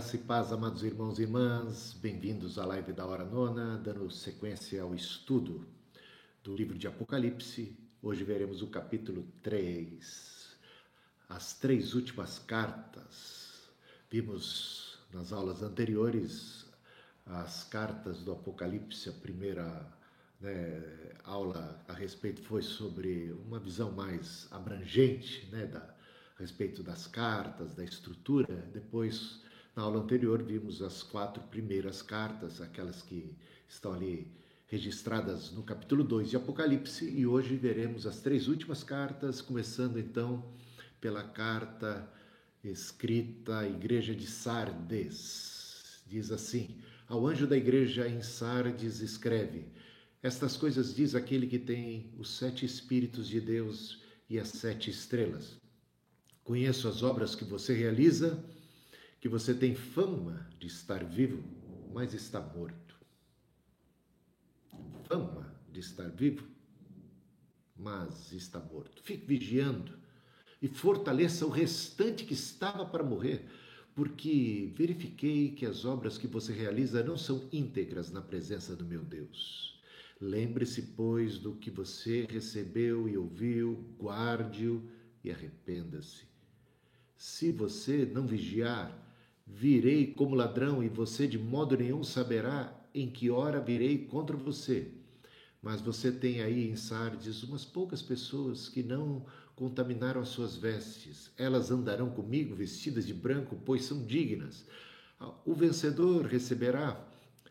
Graça e paz, amados irmãos e irmãs, bem-vindos à live da Hora Nona, dando sequência ao estudo do livro de Apocalipse. Hoje veremos o capítulo 3, as três últimas cartas. Vimos nas aulas anteriores as cartas do Apocalipse, a primeira né, aula a respeito foi sobre uma visão mais abrangente né, da, a respeito das cartas, da estrutura. Depois na aula anterior, vimos as quatro primeiras cartas, aquelas que estão ali registradas no capítulo 2 de Apocalipse, e hoje veremos as três últimas cartas, começando então pela carta escrita à igreja de Sardes. Diz assim: Ao anjo da igreja em Sardes escreve: Estas coisas diz aquele que tem os sete espíritos de Deus e as sete estrelas. Conheço as obras que você realiza que você tem fama de estar vivo, mas está morto. Fama de estar vivo, mas está morto. Fique vigiando e fortaleça o restante que estava para morrer, porque verifiquei que as obras que você realiza não são íntegras na presença do meu Deus. Lembre-se, pois, do que você recebeu e ouviu, guarde-o e arrependa-se. Se você não vigiar, Virei como ladrão e você de modo nenhum saberá em que hora virei contra você. Mas você tem aí em Sardes umas poucas pessoas que não contaminaram as suas vestes. Elas andarão comigo vestidas de branco, pois são dignas. O vencedor receberá,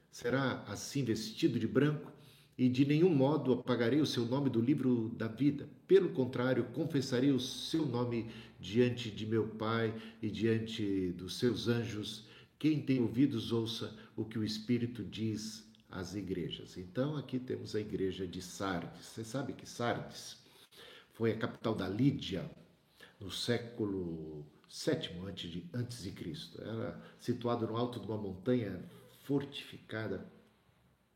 será assim vestido de branco, e de nenhum modo apagarei o seu nome do livro da vida. Pelo contrário, confessarei o seu nome diante de meu Pai e diante dos seus anjos. Quem tem ouvidos, ouça o que o Espírito diz às igrejas. Então, aqui temos a igreja de Sardes. Você sabe que Sardes foi a capital da Lídia no século VII antes de, antes de Cristo. Era situado no alto de uma montanha fortificada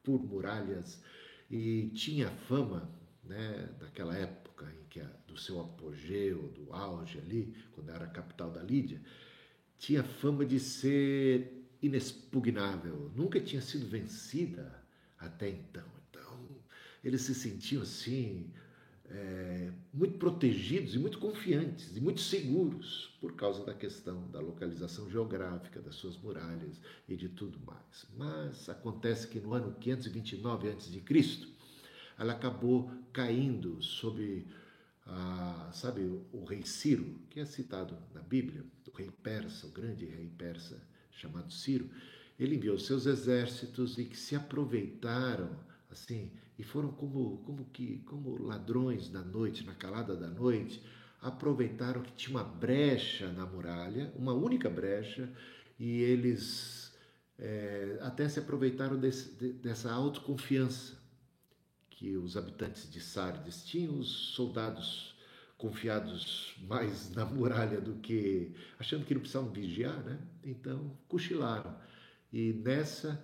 por muralhas e tinha fama, né, daquela época em que a, do seu apogeu, do auge ali, quando era a capital da Lídia, tinha fama de ser inexpugnável, nunca tinha sido vencida até então. Então, eles se sentiam assim é, muito protegidos e muito confiantes e muito seguros por causa da questão da localização geográfica, das suas muralhas e de tudo mais. Mas acontece que no ano 529 a.C., ela acabou caindo sob, a, sabe, o, rei Ciro, que é citado na Bíblia, o rei persa, o grande rei persa chamado Ciro. Ele enviou seus exércitos e que se aproveitaram assim e foram como como que como ladrões da noite, na calada da noite, aproveitaram que tinha uma brecha na muralha, uma única brecha, e eles é, até se aproveitaram desse, de, dessa autoconfiança que os habitantes de Sardes tinham, os soldados confiados mais na muralha do que achando que não precisavam vigiar, né? Então cochilaram. E nessa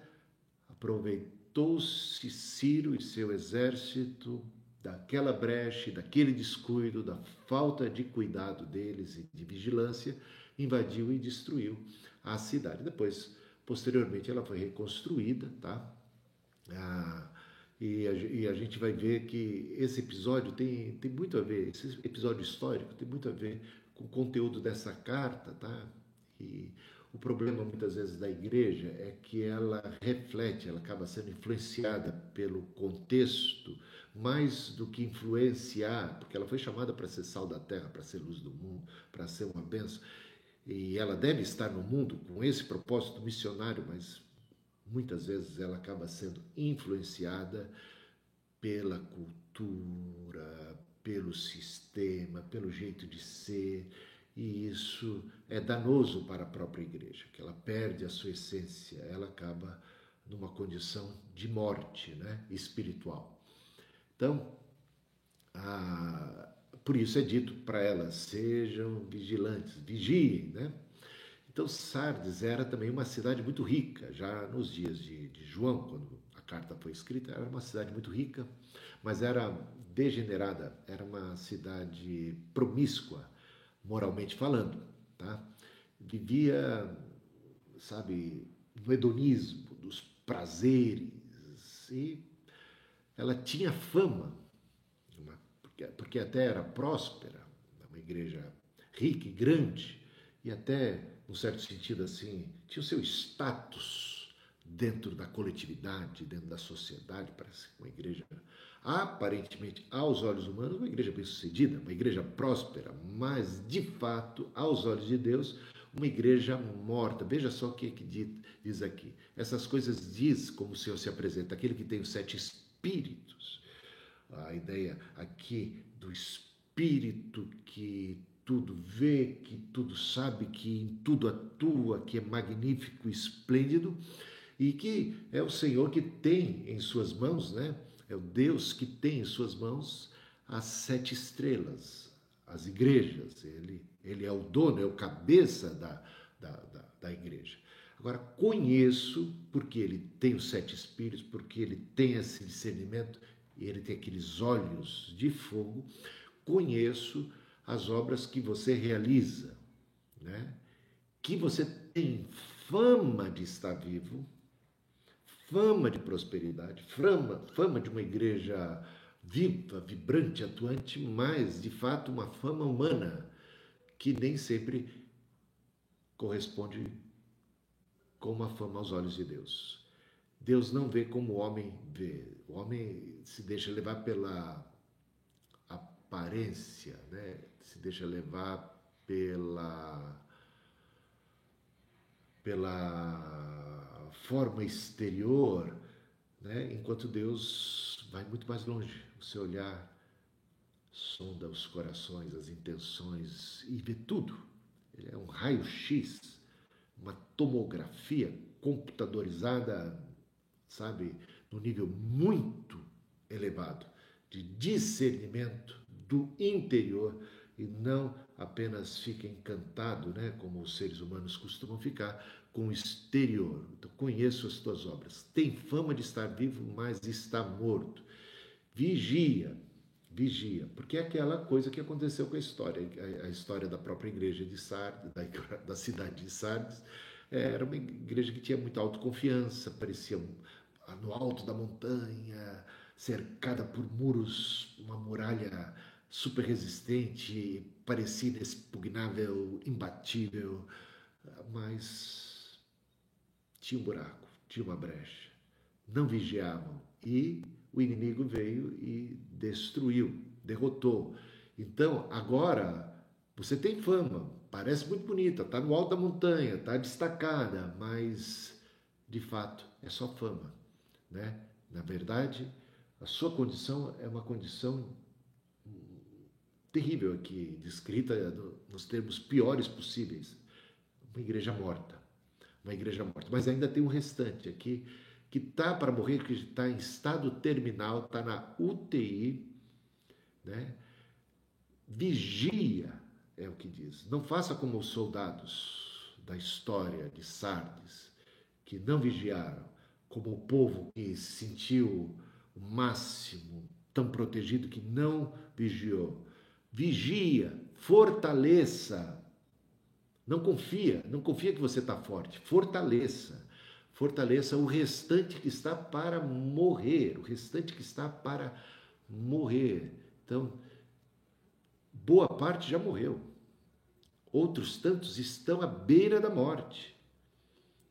aproveitou aproveitou-se Ciro e seu exército daquela brecha, daquele descuido, da falta de cuidado deles e de vigilância, invadiu e destruiu a cidade. Depois, posteriormente, ela foi reconstruída, tá? Ah, e, a, e, a, gente vai ver que esse episódio tem, tem muito a ver, esse episódio histórico tem muito a ver com o conteúdo dessa carta, tá? E o problema muitas vezes da igreja é que ela reflete, ela acaba sendo influenciada pelo contexto mais do que influenciar, porque ela foi chamada para ser sal da terra, para ser luz do mundo, para ser uma benção. E ela deve estar no mundo com esse propósito missionário, mas muitas vezes ela acaba sendo influenciada pela cultura, pelo sistema, pelo jeito de ser e isso é danoso para a própria igreja, que ela perde a sua essência, ela acaba numa condição de morte né, espiritual. Então, a, por isso é dito para elas: sejam vigilantes, vigiem. Né? Então, Sardes era também uma cidade muito rica, já nos dias de, de João, quando a carta foi escrita, era uma cidade muito rica, mas era degenerada, era uma cidade promíscua moralmente falando, tá? Vivia sabe, no hedonismo, dos prazeres. E ela tinha fama, porque, porque até era próspera, uma igreja rica e grande, e até, num certo sentido assim, tinha o seu status dentro da coletividade, dentro da sociedade, parece uma igreja aparentemente aos olhos humanos uma igreja bem-sucedida, uma igreja próspera, mas de fato, aos olhos de Deus, uma igreja morta. Veja só o que, é que diz aqui. Essas coisas diz como o Senhor se apresenta, aquele que tem os sete espíritos. A ideia aqui do espírito que tudo vê, que tudo sabe, que em tudo atua, que é magnífico, esplêndido e que é o Senhor que tem em suas mãos, né? É o Deus que tem em suas mãos as sete estrelas, as igrejas. Ele, ele é o dono, é o cabeça da, da, da, da igreja. Agora, conheço, porque ele tem os sete espíritos, porque ele tem esse discernimento e ele tem aqueles olhos de fogo, conheço as obras que você realiza, né? que você tem fama de estar vivo, fama de prosperidade, fama, fama de uma igreja viva, vibrante, atuante, mas de fato uma fama humana que nem sempre corresponde com uma fama aos olhos de Deus. Deus não vê como o homem vê. O homem se deixa levar pela aparência, né? se deixa levar pela pela forma exterior, né? enquanto Deus vai muito mais longe. O seu olhar sonda os corações, as intenções e vê tudo. Ele é um raio-x, uma tomografia computadorizada, sabe, no nível muito elevado de discernimento do interior e não apenas fica encantado, né, como os seres humanos costumam ficar, com o exterior. Então, conheço as tuas obras. Tem fama de estar vivo, mas está morto. Vigia, vigia, porque é aquela coisa que aconteceu com a história, a, história da própria igreja de Sardes, da, da cidade de Sardes. Era uma igreja que tinha muita autoconfiança, parecia no alto da montanha, cercada por muros, uma muralha super resistente, parecia inexpugnável, imbatível, mas tinha um buraco, tinha uma brecha. Não vigiavam e o inimigo veio e destruiu, derrotou. Então, agora você tem fama, parece muito bonita, está no alto da montanha, está destacada, mas de fato é só fama, né? Na verdade, a sua condição é uma condição terrível aqui, descrita nos termos piores possíveis. Uma igreja morta uma igreja morta. Mas ainda tem um restante aqui que está para morrer, que está em estado terminal, está na UTI, né? Vigia, é o que diz. Não faça como os soldados da história de Sardes, que não vigiaram, como o povo que se sentiu o máximo, tão protegido que não vigiou. Vigia, fortaleça não confia, não confia que você está forte. Fortaleça. Fortaleça o restante que está para morrer, o restante que está para morrer. Então, boa parte já morreu. Outros tantos estão à beira da morte.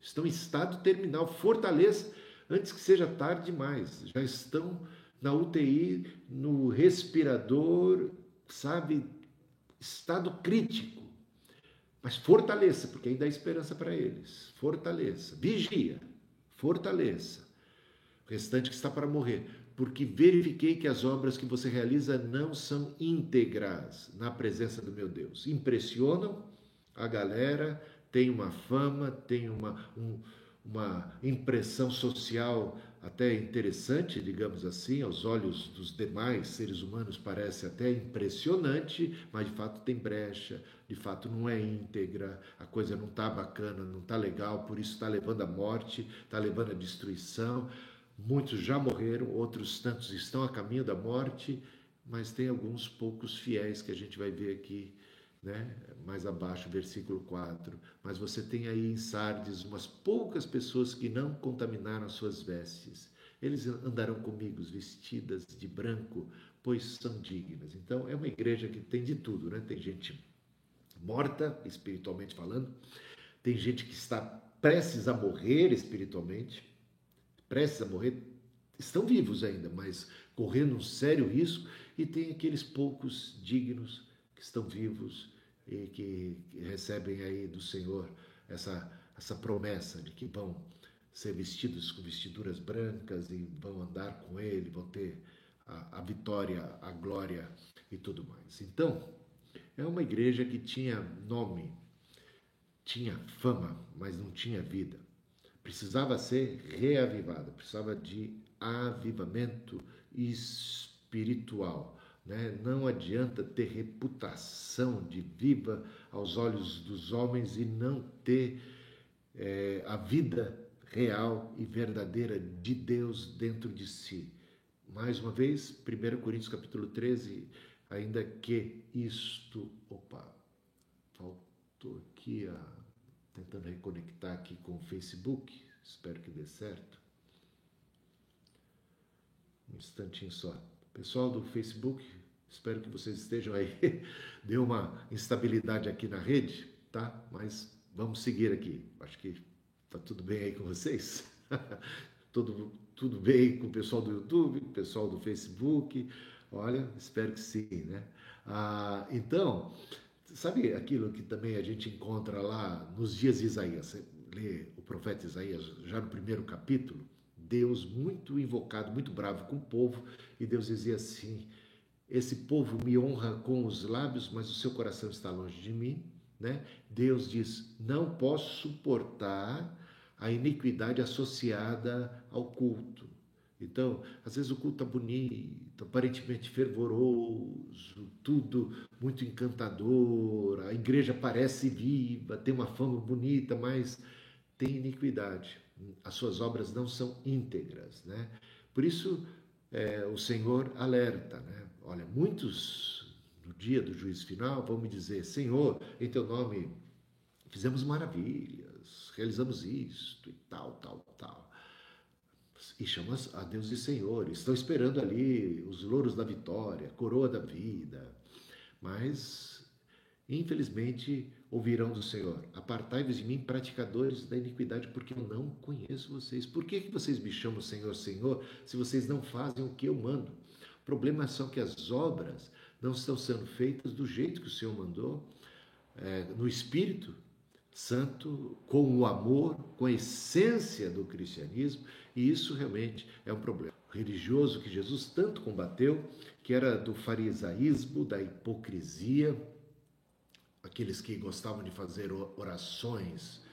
Estão em estado terminal. Fortaleça antes que seja tarde demais. Já estão na UTI, no respirador, sabe? Estado crítico. Mas fortaleça, porque ainda há esperança para eles. Fortaleça. Vigia. Fortaleça. O restante que está para morrer. Porque verifiquei que as obras que você realiza não são íntegras na presença do meu Deus. Impressionam a galera, tem uma fama, tem uma, um, uma impressão social até interessante, digamos assim, aos olhos dos demais seres humanos parece até impressionante, mas de fato tem brecha, de fato não é íntegra, a coisa não está bacana, não está legal, por isso está levando à morte, está levando à destruição. Muitos já morreram, outros tantos estão a caminho da morte, mas tem alguns poucos fiéis que a gente vai ver aqui né? mais abaixo, versículo 4. Mas você tem aí em Sardes umas poucas pessoas que não contaminaram suas vestes. Eles andarão comigo vestidas de branco, pois são dignas. Então, é uma igreja que tem de tudo, né? Tem gente morta, espiritualmente falando, tem gente que está prestes a morrer espiritualmente, prestes a morrer, estão vivos ainda, mas correndo um sério risco, e tem aqueles poucos dignos que estão vivos e que recebem aí do Senhor essa, essa promessa de que vão ser vestidos com vestiduras brancas e vão andar com Ele, vão ter a, a vitória, a glória e tudo mais. Então, é uma igreja que tinha nome, tinha fama, mas não tinha vida. Precisava ser reavivada, precisava de avivamento espiritual. Né? Não adianta ter reputação de viva aos olhos dos homens e não ter é, a vida real e verdadeira de Deus dentro de si. Mais uma vez, 1 Coríntios capítulo 13, ainda que isto, opa, faltou aqui a tentando reconectar aqui com o Facebook, espero que dê certo. Um instantinho só. Pessoal do Facebook, espero que vocês estejam aí. Deu uma instabilidade aqui na rede, tá? Mas vamos seguir aqui. Acho que tá tudo bem aí com vocês. tudo, tudo bem com o pessoal do YouTube, pessoal do Facebook. Olha, espero que sim, né? Ah, então, sabe aquilo que também a gente encontra lá nos dias de Isaías? Você lê o profeta Isaías já no primeiro capítulo Deus muito invocado, muito bravo com o povo, e Deus dizia assim: Esse povo me honra com os lábios, mas o seu coração está longe de mim. Né? Deus diz: Não posso suportar a iniquidade associada ao culto. Então, às vezes o culto está bonito, aparentemente fervoroso, tudo muito encantador, a igreja parece viva, tem uma fama bonita, mas tem iniquidade as suas obras não são íntegras, né? Por isso é, o Senhor alerta, né? Olha, muitos no dia do juízo final vão me dizer: Senhor, em Teu nome fizemos maravilhas, realizamos isto e tal, tal, tal. E chamas a Deus de Senhor. Estão esperando ali os louros da vitória, coroa da vida. Mas, infelizmente, ouvirão do Senhor: Apartai-vos de mim, praticadores da iniquidade, porque eu não conheço vocês. Por que, que vocês me chamam Senhor, Senhor, se vocês não fazem o que eu mando? O problema são que as obras não estão sendo feitas do jeito que o Senhor mandou, é, no Espírito Santo, com o amor, com a essência do cristianismo, e isso realmente é um problema. Religioso que Jesus tanto combateu, que era do farisaísmo, da hipocrisia, aqueles que gostavam de fazer orações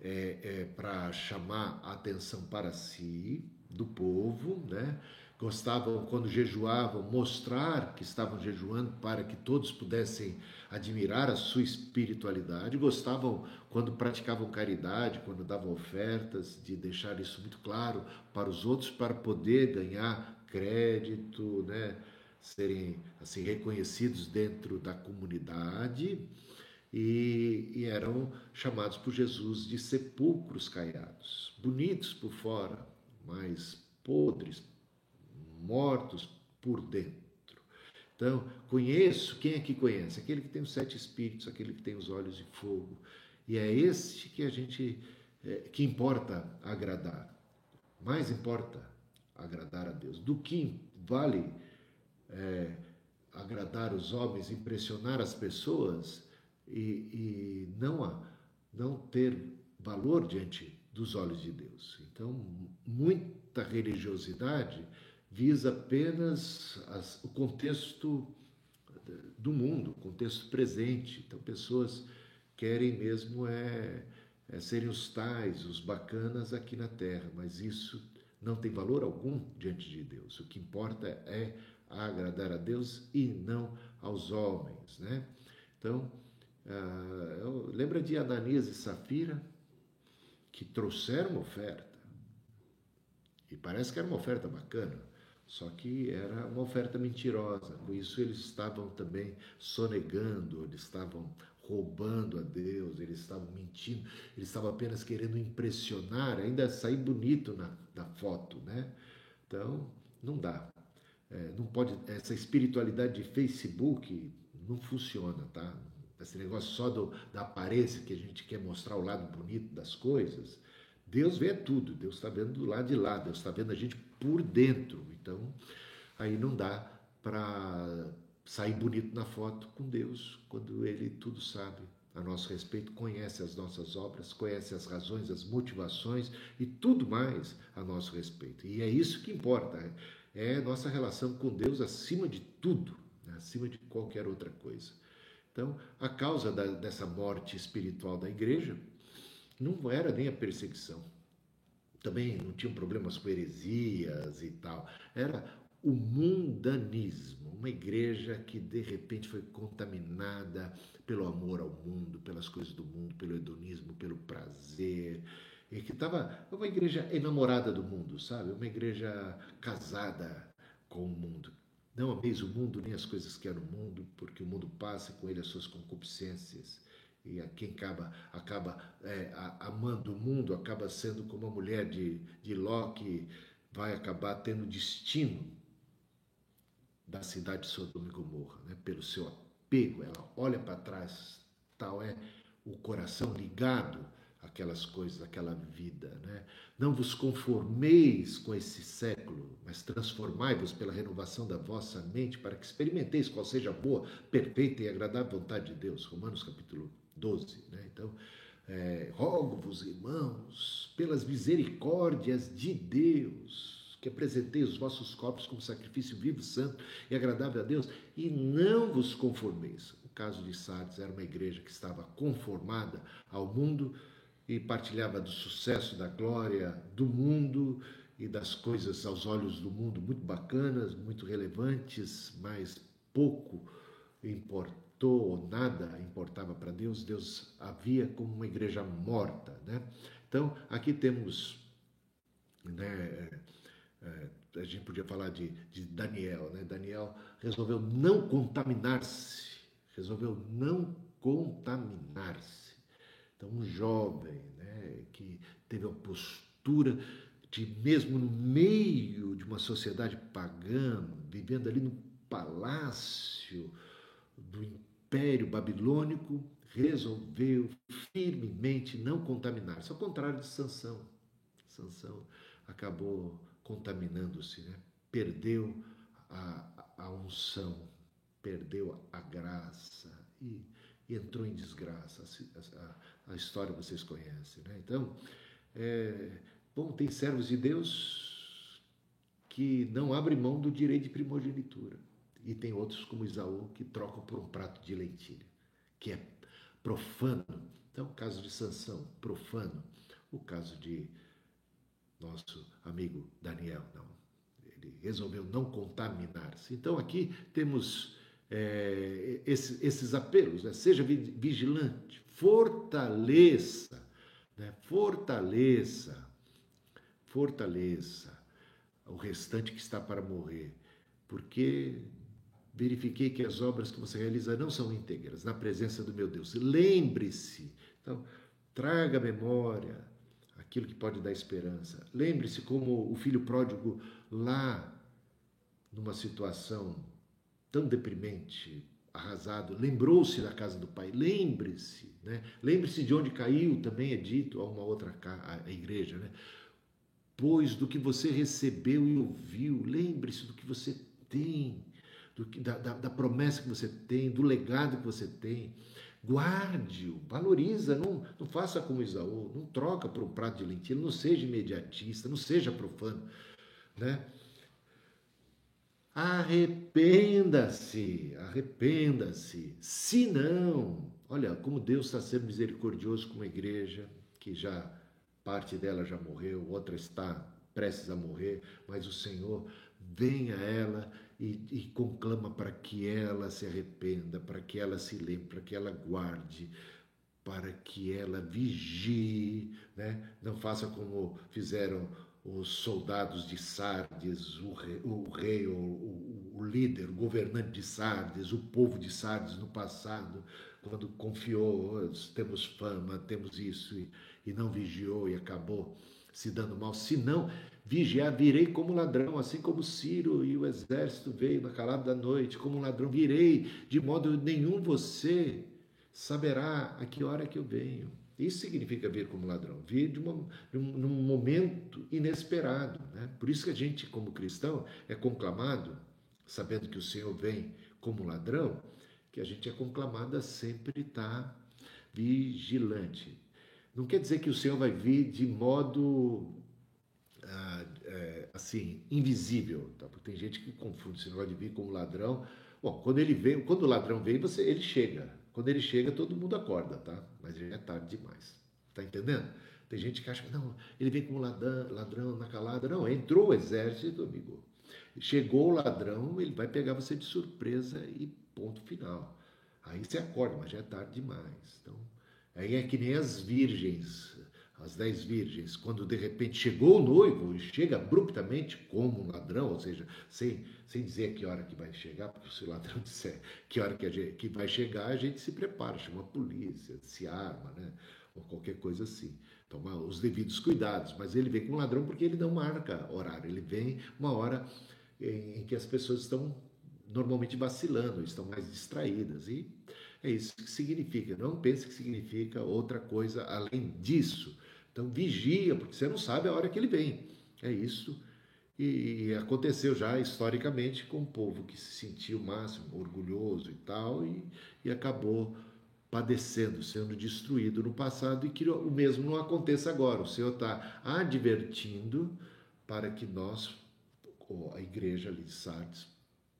é, é, para chamar a atenção para si, do povo, né? Gostavam, quando jejuavam, mostrar que estavam jejuando para que todos pudessem admirar a sua espiritualidade, gostavam, quando praticavam caridade, quando davam ofertas, de deixar isso muito claro para os outros, para poder ganhar crédito, né? serem assim reconhecidos dentro da comunidade e, e, eram chamados por Jesus de sepulcros caiados, bonitos por fora, mas podres, mortos por dentro. Então, conheço, quem é que conhece? Aquele que tem os sete espíritos, aquele que tem os olhos de fogo. E é este que a gente, é, que importa agradar. Mais importa agradar a Deus. Do que vale é, agradar os homens, impressionar as pessoas e, e não, a, não ter valor diante dos olhos de Deus. Então, muita religiosidade visa apenas as, o contexto do mundo, o contexto presente. Então, pessoas querem mesmo é, é serem os tais, os bacanas aqui na terra, mas isso não tem valor algum diante de Deus. O que importa é agradar a Deus e não aos homens, né? Então, uh, lembra de Ananias e Safira que trouxeram uma oferta e parece que era uma oferta bacana. Só que era uma oferta mentirosa. Com isso, eles estavam também sonegando, eles estavam roubando a Deus, eles estavam mentindo, eles estavam apenas querendo impressionar, ainda sair bonito na, na foto, né? Então, não dá. É, não pode, essa espiritualidade de Facebook não funciona, tá? Esse negócio só do, da aparência que a gente quer mostrar o lado bonito das coisas. Deus vê tudo, Deus está vendo do lado de lá, Deus está vendo a gente por dentro. Então, aí não dá para sair bonito na foto com Deus, quando Ele tudo sabe a nosso respeito, conhece as nossas obras, conhece as razões, as motivações e tudo mais a nosso respeito. E é isso que importa, é nossa relação com Deus acima de tudo, né? acima de qualquer outra coisa. Então, a causa da, dessa morte espiritual da igreja não era nem a perseguição. Também não tinham problemas com heresias e tal. Era o mundanismo, uma igreja que de repente foi contaminada pelo amor ao mundo, pelas coisas do mundo, pelo hedonismo, pelo prazer, e que estava uma igreja enamorada do mundo, sabe? Uma igreja casada com o mundo. Não ameis o mundo nem as coisas que há no mundo, porque o mundo passa com ele as suas concupiscências. E a quem acaba, acaba é, amando o mundo acaba sendo como a mulher de, de Ló, que vai acabar tendo destino da cidade de Sodoma e Gomorra, né? pelo seu apego. Ela olha para trás, tal é o coração ligado àquelas coisas, àquela vida. Né? Não vos conformeis com esse século, mas transformai-vos pela renovação da vossa mente, para que experimenteis qual seja a boa, perfeita e agradável vontade de Deus. Romanos capítulo 12. Né? Então, é, rogo-vos, irmãos, pelas misericórdias de Deus que apresentei os vossos corpos como sacrifício vivo, santo e agradável a Deus, e não vos conformeis. O caso de Sardes era uma igreja que estava conformada ao mundo e partilhava do sucesso, da glória do mundo e das coisas aos olhos do mundo muito bacanas, muito relevantes, mas pouco importou ou nada importava para Deus. Deus havia como uma igreja morta, né? Então, aqui temos né, é, a gente podia falar de, de Daniel, né? Daniel resolveu não contaminar-se, resolveu não contaminar-se. Então, um jovem né, que teve a postura de, mesmo no meio de uma sociedade pagã, vivendo ali no palácio do Império Babilônico, resolveu firmemente não contaminar-se, ao contrário de Sansão. Sansão acabou contaminando-se, né? perdeu a, a unção, perdeu a graça e, e entrou em desgraça. A, a, a, história vocês conhecem. Né? Então, é, bom, tem servos de Deus que não abrem mão do direito de primogenitura. E tem outros, como Isaú, que trocam por um prato de lentilha, que é profano. Então, o caso de Sansão, profano. O caso de nosso amigo Daniel. Não, ele resolveu não contaminar-se. Então aqui temos é, esses, esses, apelos: né? seja vigilante, fortaleça, né? fortaleça, fortaleça o restante que está para morrer, porque verifiquei que as obras que você realiza não são íntegras na presença do meu Deus. Lembre-se. Então, traga memória aquilo que pode dar esperança. Lembre-se como o filho pródigo lá, numa situação tão deprimente, arrasado, lembrou-se da casa do pai. Lembre-se, né? Lembre-se de onde caiu, também é dito a uma outra a igreja, né? Pois do que você recebeu e ouviu, lembre-se do que você tem, do da, da, da promessa que você tem, do legado que você tem. Guarde-o, valoriza, não, não faça como Isaú, não troca por um prato de lentilha, não seja imediatista, não seja profano, né? Arrependa-se, arrependa-se. Se não, olha como Deus está sendo misericordioso com uma igreja que já parte dela já morreu, outra está prestes a morrer, mas o Senhor vem a ela e, e conclama para que ela se arrependa, para que ela se lembre, para que ela guarde, para que ela vigie, né? não faça como fizeram os soldados de Sardes, o rei, o, rei o, o, o, líder, o governante de Sardes, o povo de Sardes no passado, quando confiou, temos fama, temos isso, e, e não vigiou e acabou se dando mal. Se não vigiar, virei como ladrão, assim como Ciro e o exército veio na calada da noite, como ladrão, virei, de modo nenhum você saberá a que hora que eu venho. Isso significa vir como ladrão, vir de, uma, de um, num momento inesperado. Né? Por isso que a gente, como cristão, é conclamado, sabendo que o Senhor vem como ladrão, que a gente é conclamado a sempre estar vigilante. Não quer dizer que o Senhor vai vir de modo ah, é, assim invisível, tá? Porque tem gente que confunde esse negócio de vir como ladrão. Bom, quando ele vem, quando o ladrão vem, você, ele chega. Quando ele chega, todo mundo acorda, tá? Mas já é tarde demais. Tá entendendo? Tem gente que acha que não, ele vem como ladrão, ladrão na calada. Não, entrou o exército, amigo. Chegou o ladrão, ele vai pegar você de surpresa e ponto final. Aí você acorda, mas já é tarde demais. Então, aí é que nem as virgens, as dez virgens, quando de repente chegou o noivo e chega abruptamente como um ladrão, ou seja, sem, sem dizer que hora que vai chegar, porque se o ladrão disser que hora que, gente, que vai chegar, a gente se prepara, chama a polícia, se arma, né? ou qualquer coisa assim. Toma os devidos cuidados, mas ele vem com um ladrão porque ele não marca horário, ele vem uma hora em que as pessoas estão normalmente vacilando, estão mais distraídas. E é isso que significa. Não pense que significa outra coisa além disso. Então vigia, porque você não sabe a hora que ele vem. É isso. E, aconteceu já historicamente com o povo que se sentiu máximo orgulhoso e tal, e, e acabou padecendo, sendo destruído no passado, e que o mesmo não aconteça agora. O Senhor está advertindo para que nós, a igreja ali de Sardes,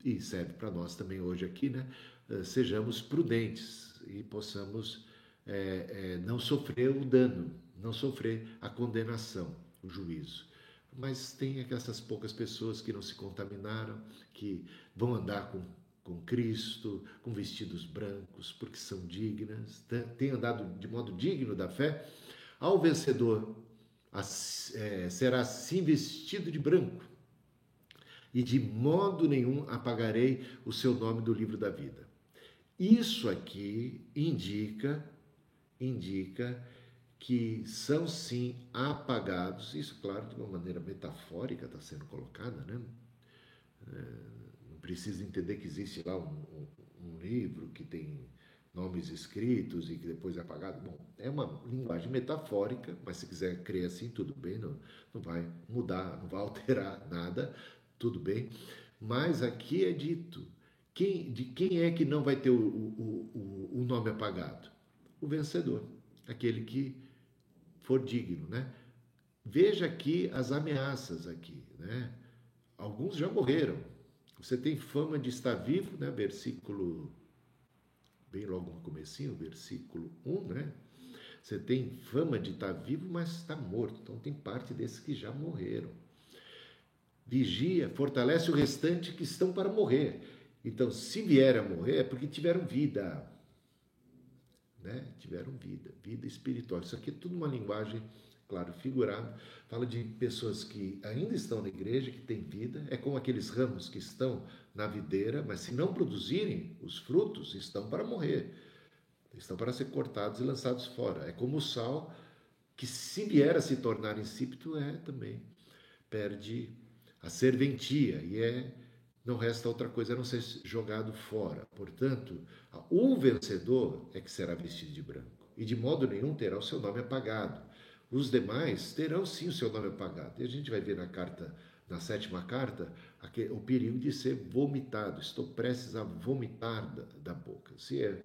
e serve para nós também hoje aqui, né? Eh, sejamos prudentes e possamos é, é, não sofrer o dano, não sofrer a condenação, o juízo. Mas tem essas poucas pessoas que não se contaminaram, que vão andar com, com Cristo, com vestidos brancos, porque são dignas, têm andado de modo digno da fé. Ao vencedor é, será assim vestido de branco, e de modo nenhum apagarei o seu nome do livro da vida. Isso aqui indica indica que são sim apagados, isso claro de uma maneira metafórica está sendo colocada, né? É, não precisa entender que existe lá um, um, um livro que tem nomes escritos e que depois é apagado. Bom, é uma linguagem metafórica, mas se quiser crer assim, tudo bem, não, não vai mudar, não vai alterar nada, tudo bem. Mas aqui é dito: quem, de quem é que não vai ter o, o, o, o nome apagado? O vencedor, aquele que for digno, né? Veja aqui as ameaças aqui, né? Alguns já morreram. Você tem fama de estar vivo, né? Versículo bem logo no comecinho, versículo 1, né? Você tem fama de estar vivo, mas está morto. Então tem parte desses que já morreram vigia, fortalece o restante que estão para morrer. Então, se vier a morrer, é porque tiveram vida. Né? Tiveram vida, vida espiritual. Isso aqui é tudo uma linguagem, claro, figurada. Fala de pessoas que ainda estão na igreja, que têm vida. É como aqueles ramos que estão na videira, mas se não produzirem os frutos, estão para morrer. Estão para ser cortados e lançados fora. É como o sal, que se vier a se tornar insípido, é também. Perde a serventia, e é não resta outra coisa a não ser jogado fora. Portanto, o vencedor é que será vestido de branco, e de modo nenhum terá o seu nome apagado. Os demais terão sim o seu nome apagado. E a gente vai ver na carta, na sétima carta, o perigo de ser vomitado. Estou prestes a vomitar da, da boca. Se é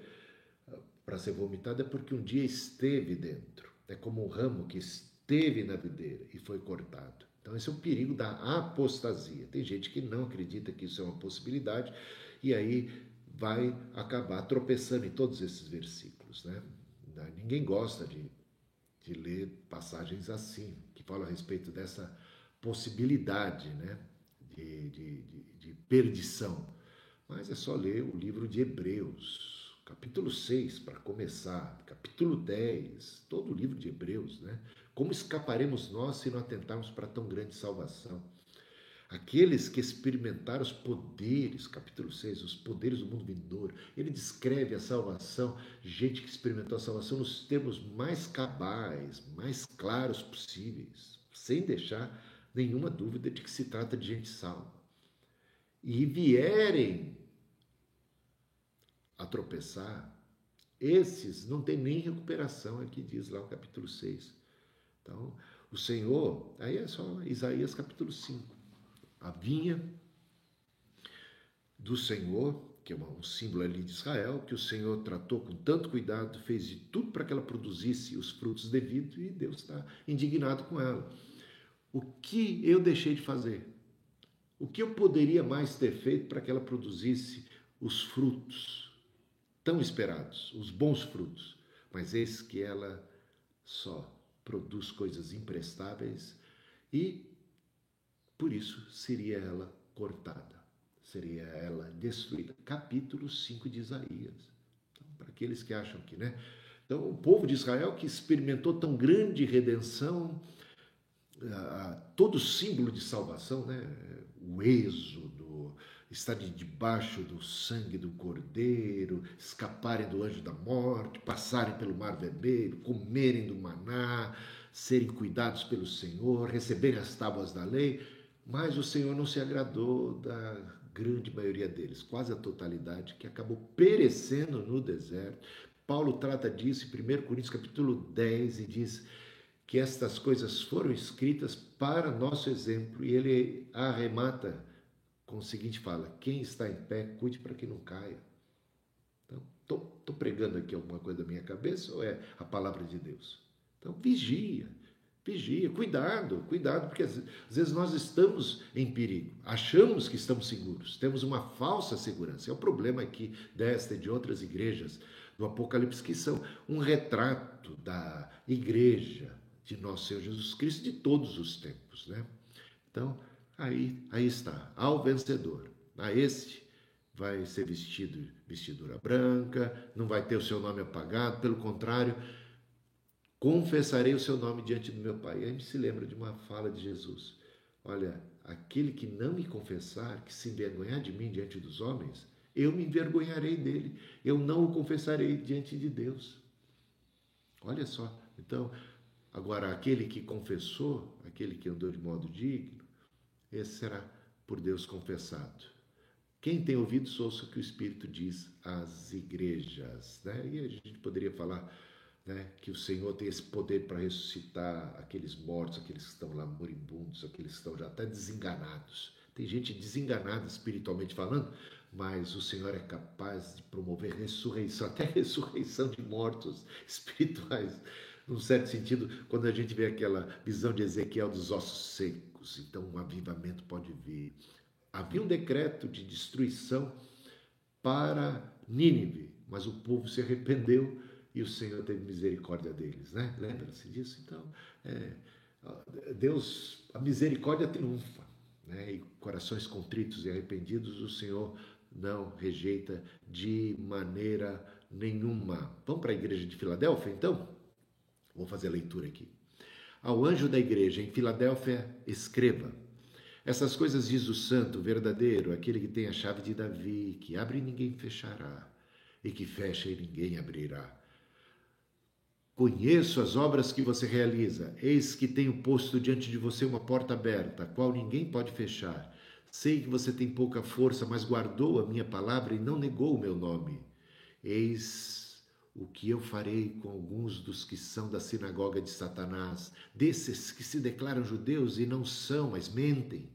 para ser vomitado é porque um dia esteve dentro. É como um ramo que esteve na videira e foi cortado. Então, esse é o perigo da apostasia. Tem gente que não acredita que isso é uma possibilidade e aí vai acabar tropeçando em todos esses versículos. Né? Ninguém gosta de, de ler passagens assim, que falam a respeito dessa possibilidade né? de, de, de, de perdição. Mas é só ler o livro de Hebreus, capítulo 6, para começar, capítulo 10, todo o livro de Hebreus, né? Como escaparemos nós se não atentarmos para tão grande salvação? Aqueles que experimentaram os poderes, capítulo 6, os poderes do mundo vindouro, ele descreve a salvação, gente que experimentou a salvação nos termos mais cabais, mais claros possíveis, sem deixar nenhuma dúvida de que se trata de gente salva. E vierem a tropeçar, esses não tem nem recuperação, aqui diz lá o capítulo 6. Então, o Senhor, aí é só Isaías capítulo 5 a vinha do Senhor, que é um símbolo ali de Israel, que o Senhor tratou com tanto cuidado, fez de tudo para que ela produzisse os frutos devidos e Deus está indignado com ela. O que eu deixei de fazer? O que eu poderia mais ter feito para que ela produzisse os frutos tão esperados, os bons frutos? Mas eis que ela só produz coisas imprestáveis e por isso seria ela cortada, seria ela destruída. Capítulo 5 de Isaías. Então, para aqueles que acham que, né? Então, o povo de Israel que experimentou tão grande redenção, todo símbolo de salvação, né? O êxodo, estar debaixo do sangue do cordeiro, escaparem do anjo da morte, passarem pelo mar vermelho, comerem do maná, serem cuidados pelo Senhor, receberem as tábuas da lei mas o Senhor não se agradou da grande maioria deles, quase a totalidade, que acabou perecendo no deserto. Paulo trata disso em 1 Coríntios capítulo 10 e diz que estas coisas foram escritas para nosso exemplo e ele arremata com o seguinte fala: quem está em pé, cuide para que não caia. Então, estou pregando aqui alguma coisa da minha cabeça ou é a palavra de Deus? Então, vigia, Vigia, cuidado, cuidado, porque às vezes nós estamos em perigo, achamos que estamos seguros, temos uma falsa segurança. É o problema aqui desta e de outras igrejas do Apocalipse, que são um retrato da igreja de nosso Senhor Jesus Cristo de todos os tempos. Né? Então, aí, aí está, ao vencedor, a este vai ser vestido vestidura branca, não vai ter o seu nome apagado, pelo contrário, confessarei o seu nome diante do meu Pai. E a gente se lembra de uma fala de Jesus: Olha, aquele que não me confessar, que se envergonhar de mim diante dos homens, eu me envergonharei dele, eu não o confessarei diante de Deus. Olha só, então, agora aquele que confessou, aquele que andou de modo digno, esse será por Deus confessado. Quem tem ouvido, ouça o que o Espírito diz às igrejas. Né? E a gente poderia falar né? que o Senhor tem esse poder para ressuscitar aqueles mortos, aqueles que estão lá moribundos, aqueles que estão já até desenganados. Tem gente desenganada espiritualmente falando, mas o Senhor é capaz de promover ressurreição, até ressurreição de mortos espirituais. Num certo sentido, quando a gente vê aquela visão de Ezequiel dos ossos secos, então um avivamento pode vir. Havia um decreto de destruição para Nínive, mas o povo se arrependeu e o Senhor teve misericórdia deles, né? Lembra-se disso? Então, é, Deus, a misericórdia triunfa, né? E corações contritos e arrependidos, o Senhor não rejeita de maneira nenhuma. Vamos para a igreja de Filadélfia, então? Vou fazer a leitura aqui. Ao anjo da igreja em Filadélfia, escreva: Essas coisas diz o santo, verdadeiro, aquele que tem a chave de Davi, que abre e ninguém fechará, e que fecha e ninguém abrirá. Conheço as obras que você realiza. Eis que tenho posto diante de você uma porta aberta, a qual ninguém pode fechar. Sei que você tem pouca força, mas guardou a minha palavra e não negou o meu nome. Eis o que eu farei com alguns dos que são da sinagoga de Satanás, desses que se declaram judeus e não são, mas mentem.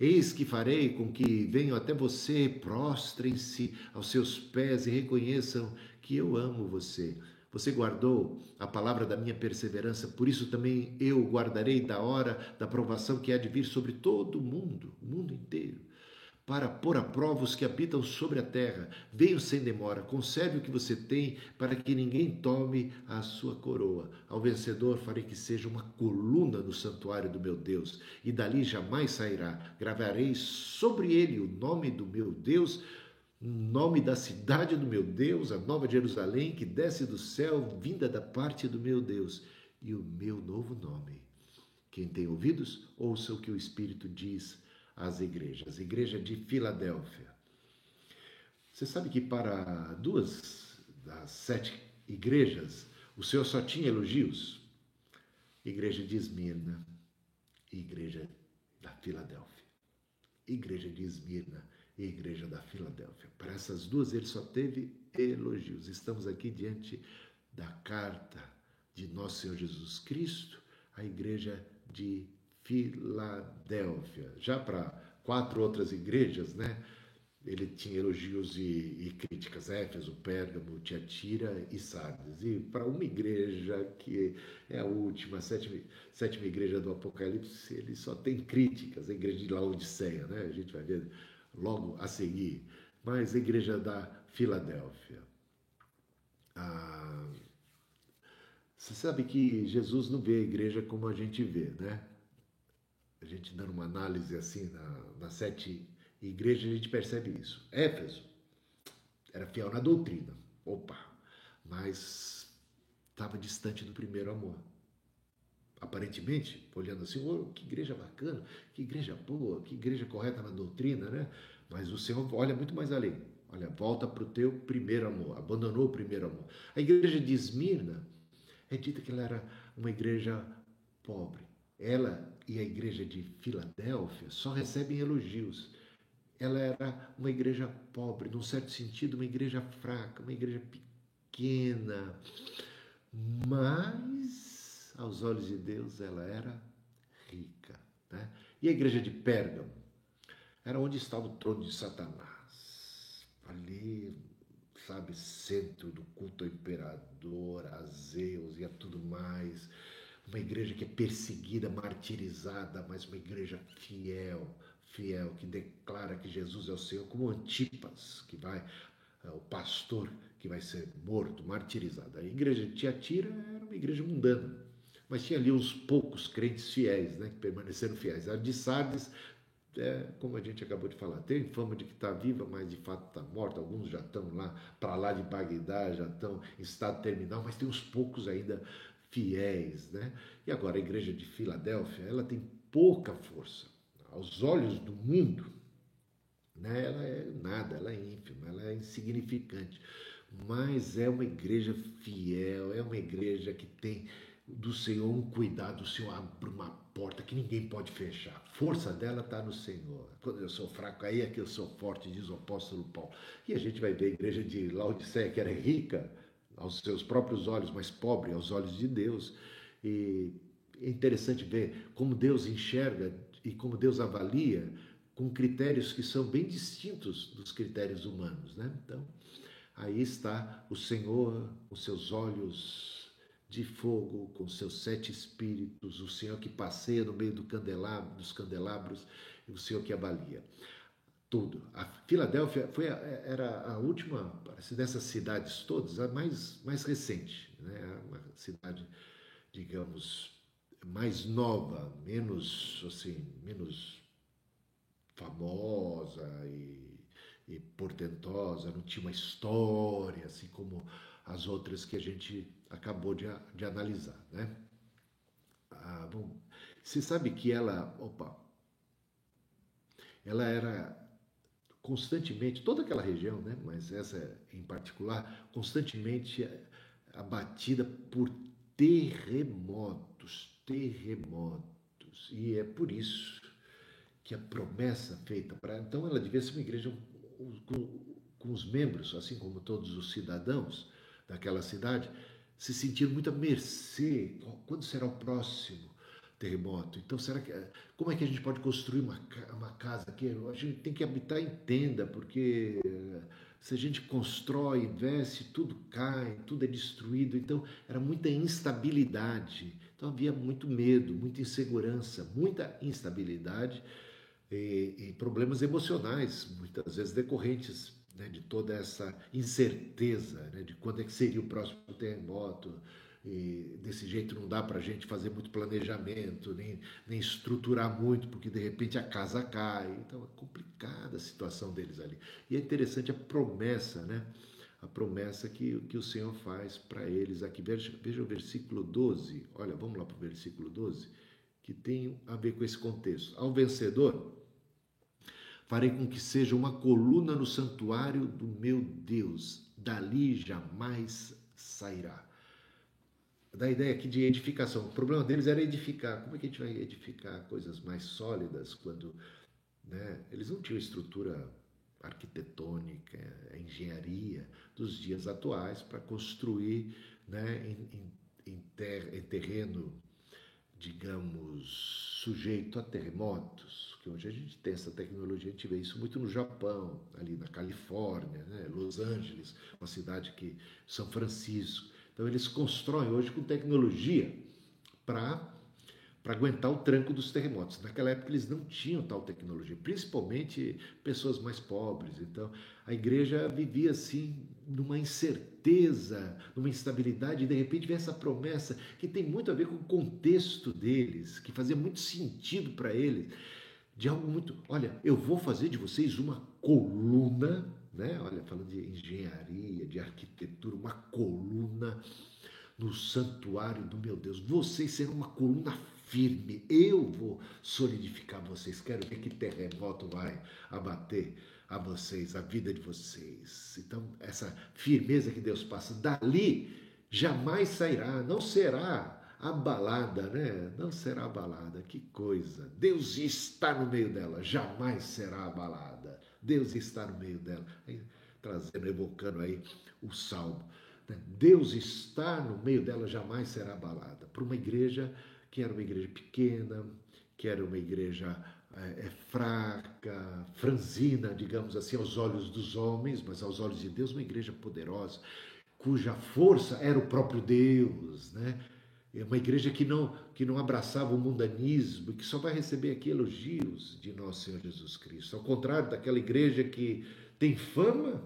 Eis que farei com que venham até você, prostrem-se aos seus pés e reconheçam que eu amo você. Você guardou a palavra da minha perseverança, por isso também eu guardarei da hora da provação que há de vir sobre todo o mundo, o mundo inteiro, para pôr a prova os que habitam sobre a terra. Venho sem demora, conserve o que você tem, para que ninguém tome a sua coroa. Ao vencedor farei que seja uma coluna no santuário do meu Deus, e dali jamais sairá. Gravarei sobre ele o nome do meu Deus nome da cidade do meu Deus, a nova Jerusalém que desce do céu, vinda da parte do meu Deus. e o meu novo nome. Quem tem ouvidos, ouça o que o Espírito diz às igrejas. Igreja de Filadélfia. Você sabe que para duas das sete igrejas, o Senhor só tinha elogios? Igreja de Esmirna Igreja da Filadélfia. Igreja de Esmirna e Igreja da Filadélfia. Para essas duas ele só teve elogios. Estamos aqui diante da carta de nosso Senhor Jesus Cristo à Igreja de Filadélfia. Já para quatro outras igrejas, né? Ele tinha elogios e, e críticas, Éfeso, Pérgamo, Tiatira e Sardes. E para uma igreja que é a última, a sétima, sétima igreja do Apocalipse, ele só tem críticas, a igreja de Laodiceia, né? A gente vai ver logo a seguir. Mas a igreja da Filadélfia. Ah, você sabe que Jesus não vê a igreja como a gente vê, né? A gente dando uma análise assim na, nas sete igrejas, a gente percebe isso. Éfeso era fiel na doutrina, opa, mas estava distante do primeiro amor. Aparentemente, olhando assim, oh, que igreja bacana, que igreja boa, que igreja correta na doutrina, né? Mas o Senhor olha muito mais além. Olha, volta para o teu primeiro amor, abandonou o primeiro amor. A igreja de Esmirna é dita que ela era uma igreja pobre. Ela e a igreja de Filadélfia só recebem elogios. Ela era uma igreja pobre, num certo sentido, uma igreja fraca, uma igreja pequena, mas aos olhos de Deus ela era rica. Né? E a igreja de Pérgamo era onde estava o trono de Satanás. Ali, sabe, centro do culto ao imperador, a Zeus e a tudo mais uma igreja que é perseguida, martirizada, mas uma igreja fiel, fiel, que declara que Jesus é o Senhor, como Antipas, que vai, é, o pastor que vai ser morto, martirizado. A igreja de Tiatira era uma igreja mundana, mas tinha ali uns poucos crentes fiéis, né, que permaneceram fiéis. A de Sardes, é, como a gente acabou de falar, tem fama de que está viva, mas de fato está morta. Alguns já estão lá, para lá de Bagdá, já estão em estado terminal, mas tem uns poucos ainda fiéis, né? E agora a igreja de Filadélfia, ela tem pouca força. Aos olhos do mundo, né? Ela é nada, ela é ínfima, ela é insignificante. Mas é uma igreja fiel, é uma igreja que tem do Senhor um cuidado, o Senhor abre uma porta que ninguém pode fechar. A força dela está no Senhor. Quando eu sou fraco, aí é que eu sou forte, diz o apóstolo Paulo. E a gente vai ver a igreja de Laodiceia, que era rica, aos seus próprios olhos, mas pobre aos olhos de Deus. E é interessante ver como Deus enxerga e como Deus avalia com critérios que são bem distintos dos critérios humanos, né? Então, aí está o Senhor, os seus olhos de fogo, com seus sete espíritos, o Senhor que passeia no meio do candelabro, dos candelabros, e o Senhor que avalia tudo. A Filadélfia foi a, era a última, parece, dessas cidades todas, a mais, mais recente, né? uma cidade, digamos, mais nova, menos, assim, menos famosa e, e portentosa, não tinha uma história, assim como as outras que a gente acabou de, de analisar, né? Ah, bom, você sabe que ela, opa, ela era constantemente, toda aquela região, né, mas essa em particular, constantemente abatida por terremotos, terremotos. E é por isso que a promessa feita para. Então, ela devia ser uma igreja com, com os membros, assim como todos os cidadãos daquela cidade, se sentiram muito à mercê. Quando será o próximo? Terremoto. Então, será que como é que a gente pode construir uma, uma casa aqui? A gente tem que habitar em tenda, porque se a gente constrói, investe, tudo cai, tudo é destruído. Então, era muita instabilidade. Então, havia muito medo, muita insegurança, muita instabilidade e, e problemas emocionais, muitas vezes decorrentes né, de toda essa incerteza né, de quando é que seria o próximo terremoto e desse jeito não dá para a gente fazer muito planejamento, nem, nem estruturar muito, porque de repente a casa cai. Então é complicada a situação deles ali. E é interessante a promessa, né? a promessa que, que o Senhor faz para eles aqui. Veja, veja o versículo 12. Olha, vamos lá para o versículo 12, que tem a ver com esse contexto. Ao vencedor, farei com que seja uma coluna no santuário do meu Deus, dali jamais sairá. Da ideia aqui de edificação. O problema deles era edificar. Como é que a gente vai edificar coisas mais sólidas quando né, eles não tinham estrutura arquitetônica, engenharia dos dias atuais para construir né, em, em, em, ter, em terreno, digamos, sujeito a terremotos, que hoje a gente tem essa tecnologia, a gente vê isso muito no Japão, ali na Califórnia, né, Los Angeles, uma cidade que São Francisco. Então eles constroem hoje com tecnologia para para aguentar o tranco dos terremotos. Naquela época eles não tinham tal tecnologia, principalmente pessoas mais pobres. Então a igreja vivia assim numa incerteza, numa instabilidade, e de repente vem essa promessa que tem muito a ver com o contexto deles, que fazia muito sentido para eles, de algo muito, olha, eu vou fazer de vocês uma coluna, né? Olha, falando de engenharia, de arquitetura, uma coluna no santuário do meu Deus. Vocês serão uma coluna firme. Eu vou solidificar vocês. Quero ver que terremoto vai abater a vocês, a vida de vocês. Então, essa firmeza que Deus passa dali jamais sairá, não será abalada, né? Não será abalada. Que coisa. Deus está no meio dela, jamais será abalada. Deus está no meio dela. Aí, trazendo, evocando aí o salmo. Né? Deus está no meio dela, jamais será abalada. Para uma igreja que era uma igreja pequena, que era uma igreja é, fraca, franzina, digamos assim, aos olhos dos homens, mas aos olhos de Deus, uma igreja poderosa, cuja força era o próprio Deus, né? É uma igreja que não, que não abraçava o mundanismo, que só vai receber aqui elogios de nosso Senhor Jesus Cristo. Ao contrário daquela igreja que tem fama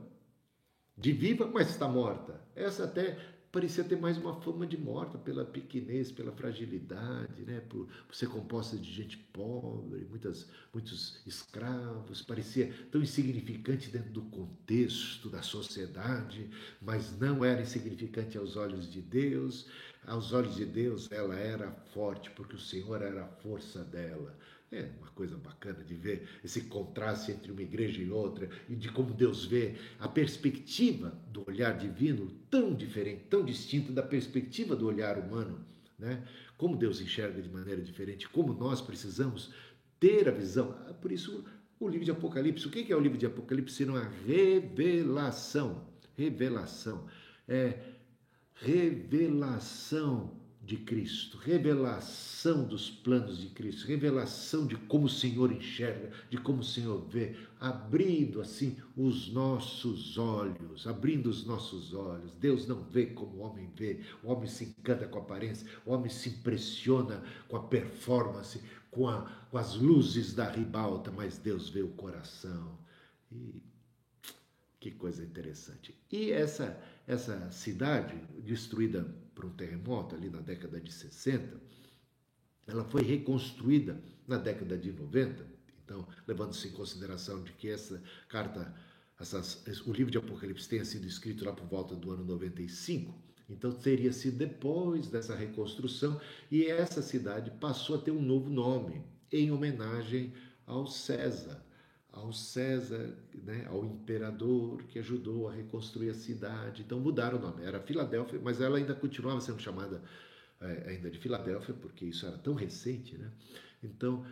de viva, mas está morta. Essa até parecia ter mais uma fama de morta pela pequenez, pela fragilidade, né? por, por ser composta de gente pobre, muitas, muitos escravos, parecia tão insignificante dentro do contexto da sociedade, mas não era insignificante aos olhos de Deus. Aos olhos de Deus, ela era forte, porque o Senhor era a força dela. É uma coisa bacana de ver esse contraste entre uma igreja e outra e de como Deus vê a perspectiva do olhar divino tão diferente, tão distinta da perspectiva do olhar humano, né? Como Deus enxerga de maneira diferente, como nós precisamos ter a visão. Ah, por isso, o livro de Apocalipse, o que é o livro de Apocalipse? Senão a revelação. Revelação. É revelação de Cristo, revelação dos planos de Cristo, revelação de como o Senhor enxerga, de como o Senhor vê, abrindo assim os nossos olhos, abrindo os nossos olhos. Deus não vê como o homem vê, o homem se encanta com a aparência, o homem se impressiona com a performance, com, a, com as luzes da ribalta, mas Deus vê o coração. E que coisa interessante. E essa, essa cidade destruída por um terremoto ali na década de 60, ela foi reconstruída na década de 90. Então, levando-se em consideração de que essa carta, essas, o livro de Apocalipse tenha sido escrito lá por volta do ano 95, então teria sido depois dessa reconstrução e essa cidade passou a ter um novo nome em homenagem ao César, ao César, né, ao imperador que ajudou a reconstruir a cidade. Então mudaram o nome. Era Filadélfia, mas ela ainda continuava sendo chamada é, ainda de Filadélfia, porque isso era tão recente, né? Então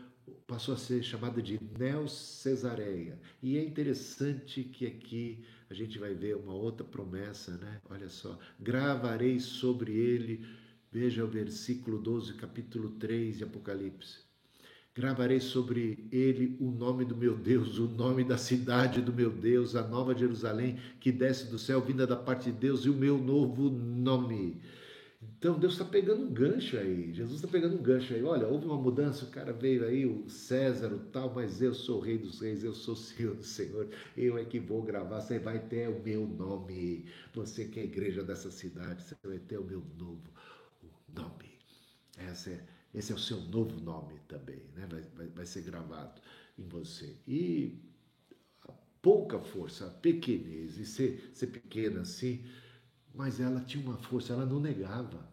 passou a ser chamada de Neo-Cesareia. E é interessante que aqui a gente vai ver uma outra promessa, né? Olha só, gravarei sobre ele, veja o versículo 12, capítulo 3 de Apocalipse Gravarei sobre ele o nome do meu Deus, o nome da cidade do meu Deus, a nova Jerusalém que desce do céu, vinda da parte de Deus, e o meu novo nome. Então Deus está pegando um gancho aí, Jesus está pegando um gancho aí. Olha, houve uma mudança, o cara veio aí, o César, o tal, mas eu sou o Rei dos Reis, eu sou o Senhor do Senhor, eu é que vou gravar, você vai ter o meu nome. Você que é a igreja dessa cidade, você vai ter o meu novo nome. Essa é esse é o seu novo nome também, né? vai, vai, vai ser gravado em você. E pouca força, pequenez, e ser, ser pequena assim, mas ela tinha uma força, ela não negava.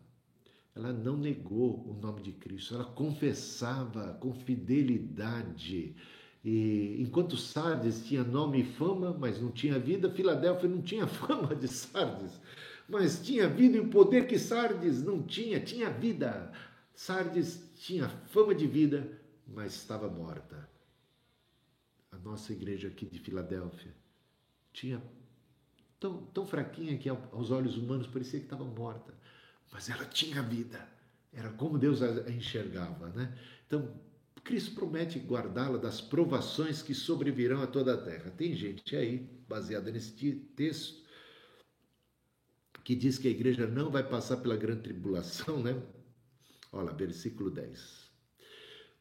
Ela não negou o nome de Cristo, ela confessava com fidelidade. E enquanto Sardes tinha nome e fama, mas não tinha vida, Filadélfia não tinha fama de Sardes, mas tinha vida e o poder que Sardes não tinha, tinha vida. Sardes tinha fama de vida, mas estava morta. A nossa igreja aqui de Filadélfia tinha tão, tão fraquinha que aos olhos humanos parecia que estava morta mas ela tinha vida. Era como Deus a enxergava, né? Então, Cristo promete guardá-la das provações que sobrevirão a toda a terra. Tem gente aí, baseada nesse texto, que diz que a igreja não vai passar pela grande tribulação, né? Olha, versículo 10.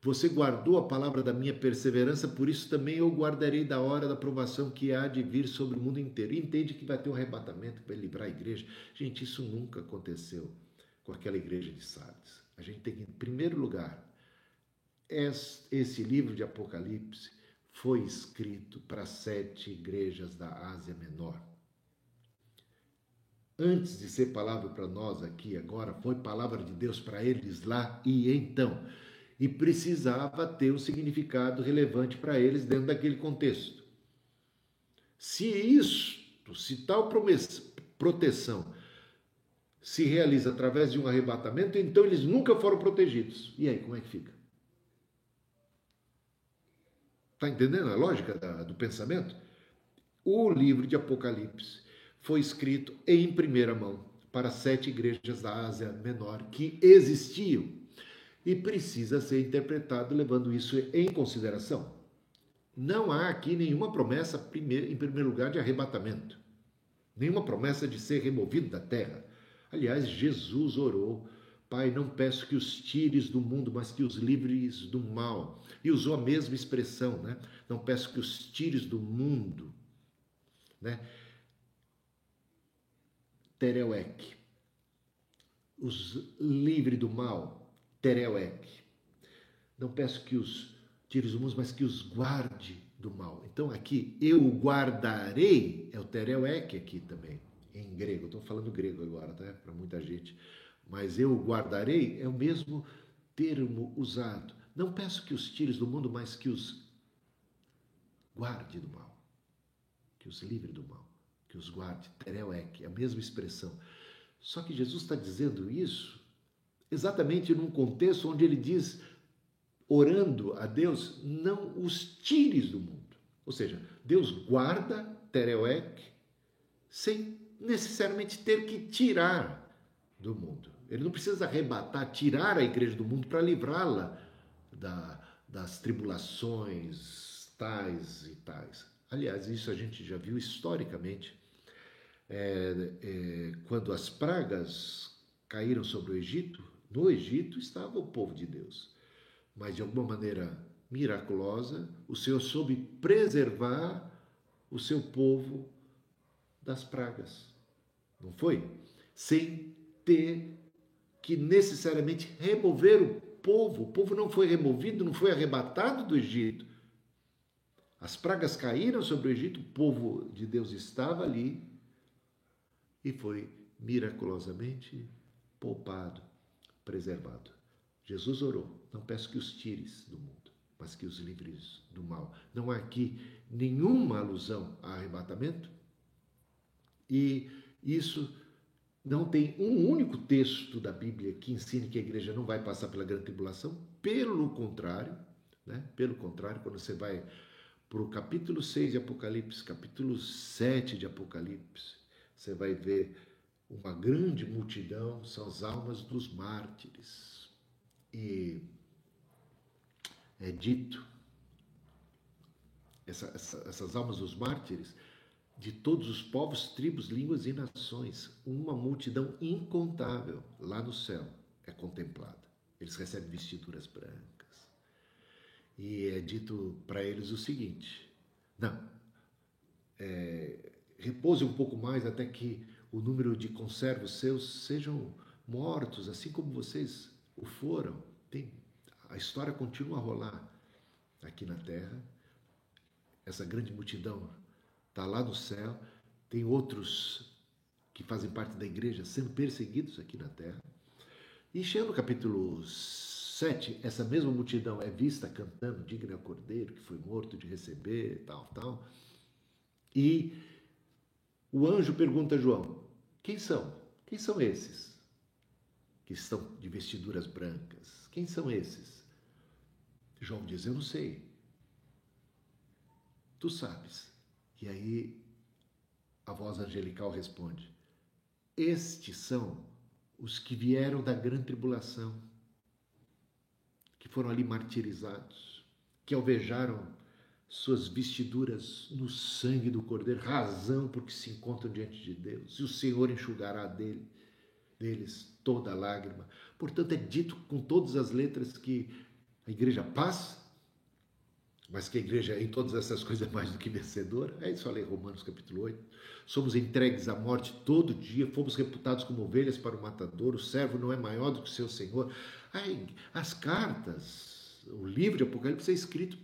Você guardou a palavra da minha perseverança, por isso também eu guardarei da hora da provação que há de vir sobre o mundo inteiro. Entende que vai ter um arrebatamento para livrar a igreja. Gente, isso nunca aconteceu com aquela igreja de Sardes. A gente tem que, em primeiro lugar, esse livro de Apocalipse foi escrito para sete igrejas da Ásia Menor. Antes de ser palavra para nós aqui agora, foi palavra de Deus para eles lá e então. E precisava ter um significado relevante para eles dentro daquele contexto. Se isso, se tal proteção se realiza através de um arrebatamento, então eles nunca foram protegidos. E aí, como é que fica? Está entendendo a lógica da, do pensamento? O livro de Apocalipse foi escrito em primeira mão para sete igrejas da Ásia Menor que existiam e precisa ser interpretado levando isso em consideração. Não há aqui nenhuma promessa, em primeiro lugar, de arrebatamento, nenhuma promessa de ser removido da terra Aliás, Jesus orou: Pai, não peço que os tires do mundo, mas que os livres do mal. E usou a mesma expressão, né? Não peço que os tires do mundo, né? Tereuek. Os livre do mal, Tereuek. Não peço que os tires do mundo, mas que os guarde do mal. Então aqui, eu guardarei, é o Tereuek aqui também em grego. Estou falando grego agora, tá? Para muita gente. Mas eu guardarei é o mesmo termo usado. Não peço que os tires do mundo, mas que os guarde do mal. Que os livre do mal. Que os guarde. Tereuek, é a mesma expressão. Só que Jesus está dizendo isso exatamente num contexto onde ele diz, orando a Deus, não os tires do mundo. Ou seja, Deus guarda Tereuek sem necessariamente ter que tirar do mundo. Ele não precisa arrebatar, tirar a igreja do mundo para livrá-la da, das tribulações tais e tais. Aliás, isso a gente já viu historicamente. É, é, quando as pragas caíram sobre o Egito, no Egito estava o povo de Deus. Mas de alguma maneira miraculosa, o Senhor soube preservar o seu povo das pragas não foi? Sem ter que necessariamente remover o povo. O povo não foi removido, não foi arrebatado do Egito. As pragas caíram sobre o Egito, o povo de Deus estava ali e foi miraculosamente poupado, preservado. Jesus orou: Não peço que os tires do mundo, mas que os livres do mal. Não há aqui nenhuma alusão a arrebatamento. E isso não tem um único texto da Bíblia que ensine que a igreja não vai passar pela grande tribulação. Pelo contrário, né? pelo contrário, quando você vai para o capítulo 6 de Apocalipse, capítulo 7 de Apocalipse, você vai ver uma grande multidão, são as almas dos mártires. E é dito, essa, essa, essas almas dos mártires de todos os povos, tribos, línguas e nações. Uma multidão incontável lá no céu é contemplada. Eles recebem vestiduras brancas. E é dito para eles o seguinte: não, é, repouse um pouco mais até que o número de conservos seus sejam mortos, assim como vocês o foram. Tem, a história continua a rolar aqui na terra. Essa grande multidão está lá no céu, tem outros que fazem parte da igreja sendo perseguidos aqui na terra. E chega no capítulo 7, essa mesma multidão é vista cantando, digno é o cordeiro que foi morto de receber, tal, tal. E o anjo pergunta a João: quem são? Quem são esses que estão de vestiduras brancas? Quem são esses? João diz: Eu não sei. Tu sabes. E aí a voz angelical responde: Estes são os que vieram da grande tribulação, que foram ali martirizados, que alvejaram suas vestiduras no sangue do Cordeiro, razão porque se encontram diante de Deus, e o Senhor enxugará dele, deles toda lágrima. Portanto, é dito com todas as letras que a igreja passa, mas que a igreja em todas essas coisas é mais do que vencedora. É isso, falei Romanos capítulo 8. Somos entregues à morte todo dia, fomos reputados como ovelhas para o matador, o servo não é maior do que o seu senhor. Ai, as cartas, o livro de Apocalipse é escrito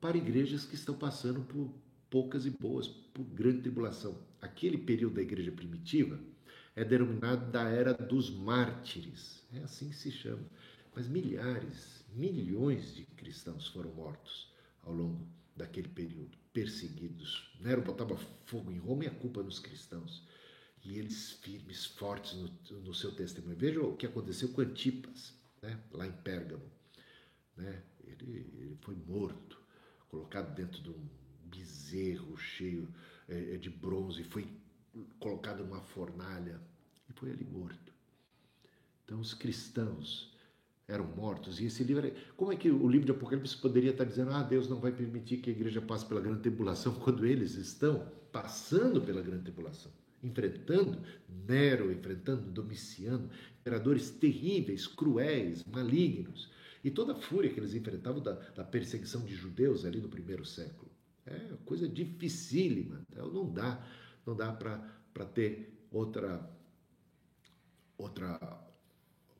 para igrejas que estão passando por poucas e boas, por grande tribulação. Aquele período da igreja primitiva é denominado da era dos mártires, é assim que se chama. Mas milhares, milhões de cristãos foram mortos ao longo daquele período, perseguidos. Nero botava fogo em Roma e a culpa nos cristãos. E eles firmes, fortes no, no seu testemunho. Veja o que aconteceu com Antipas, né, lá em Pérgamo. Né? Ele, ele foi morto colocado dentro de um bezerro cheio é, é, de bronze, foi colocado numa fornalha e foi ali morto. Então os cristãos eram mortos e esse livro, como é que o livro de Apocalipse poderia estar dizendo, ah, Deus não vai permitir que a igreja passe pela grande tribulação quando eles estão passando pela grande tribulação, enfrentando Nero, enfrentando Domiciano, imperadores terríveis, cruéis, malignos e toda a fúria que eles enfrentavam da, da perseguição de judeus ali no primeiro século. É coisa dificílima. Então não dá, não dá para ter outra, outra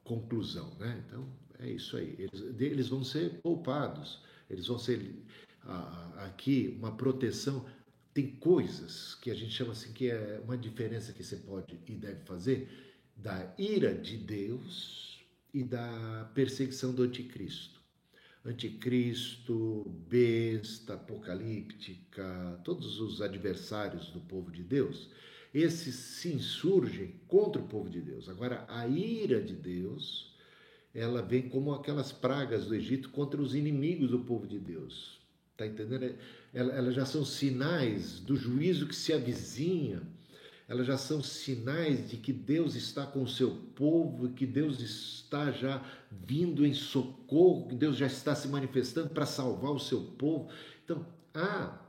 conclusão. Né? Então é isso aí. Eles, eles vão ser poupados, eles vão ser ah, aqui uma proteção. Tem coisas que a gente chama assim que é uma diferença que você pode e deve fazer da ira de Deus e da perseguição do anticristo. Anticristo, besta, apocalíptica, todos os adversários do povo de Deus, esses se insurgem contra o povo de Deus. Agora, a ira de Deus, ela vem como aquelas pragas do Egito contra os inimigos do povo de Deus. Está entendendo? Elas já são sinais do juízo que se avizinha elas já são sinais de que Deus está com o seu povo, que Deus está já vindo em socorro, que Deus já está se manifestando para salvar o seu povo. Então, há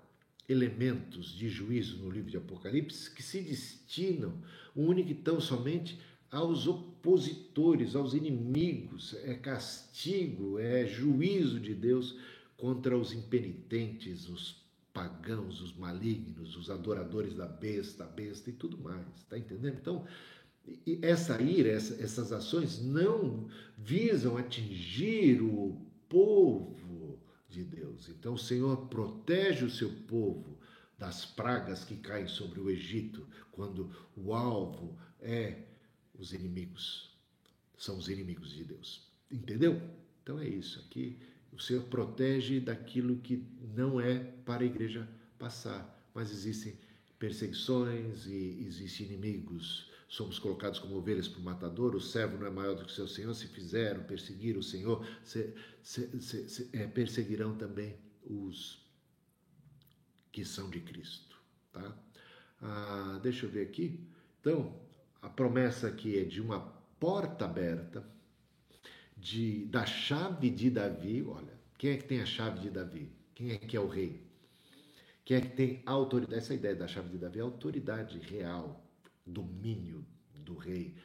elementos de juízo no livro de Apocalipse que se destinam única e tão somente aos opositores, aos inimigos. É castigo, é juízo de Deus contra os impenitentes, os pagãos, os malignos, os adoradores da besta, da besta e tudo mais, tá entendendo? Então, essa ira, essa, essas ações não visam atingir o povo de Deus. Então, o Senhor protege o seu povo das pragas que caem sobre o Egito, quando o alvo é os inimigos, são os inimigos de Deus. Entendeu? Então é isso aqui. O Senhor protege daquilo que não é para a igreja passar, mas existem perseguições e existem inimigos. Somos colocados como ovelhas para o matador, o servo não é maior do que o seu senhor. Se fizeram perseguir o senhor, se, se, se, é, perseguirão também os que são de Cristo. Tá? Ah, deixa eu ver aqui. Então, a promessa aqui é de uma porta aberta de, da chave de Davi, olha, quem é que tem a chave de Davi? Quem é que é o rei? Quem é que tem autoridade? Essa ideia da chave de Davi é autoridade real, domínio do rei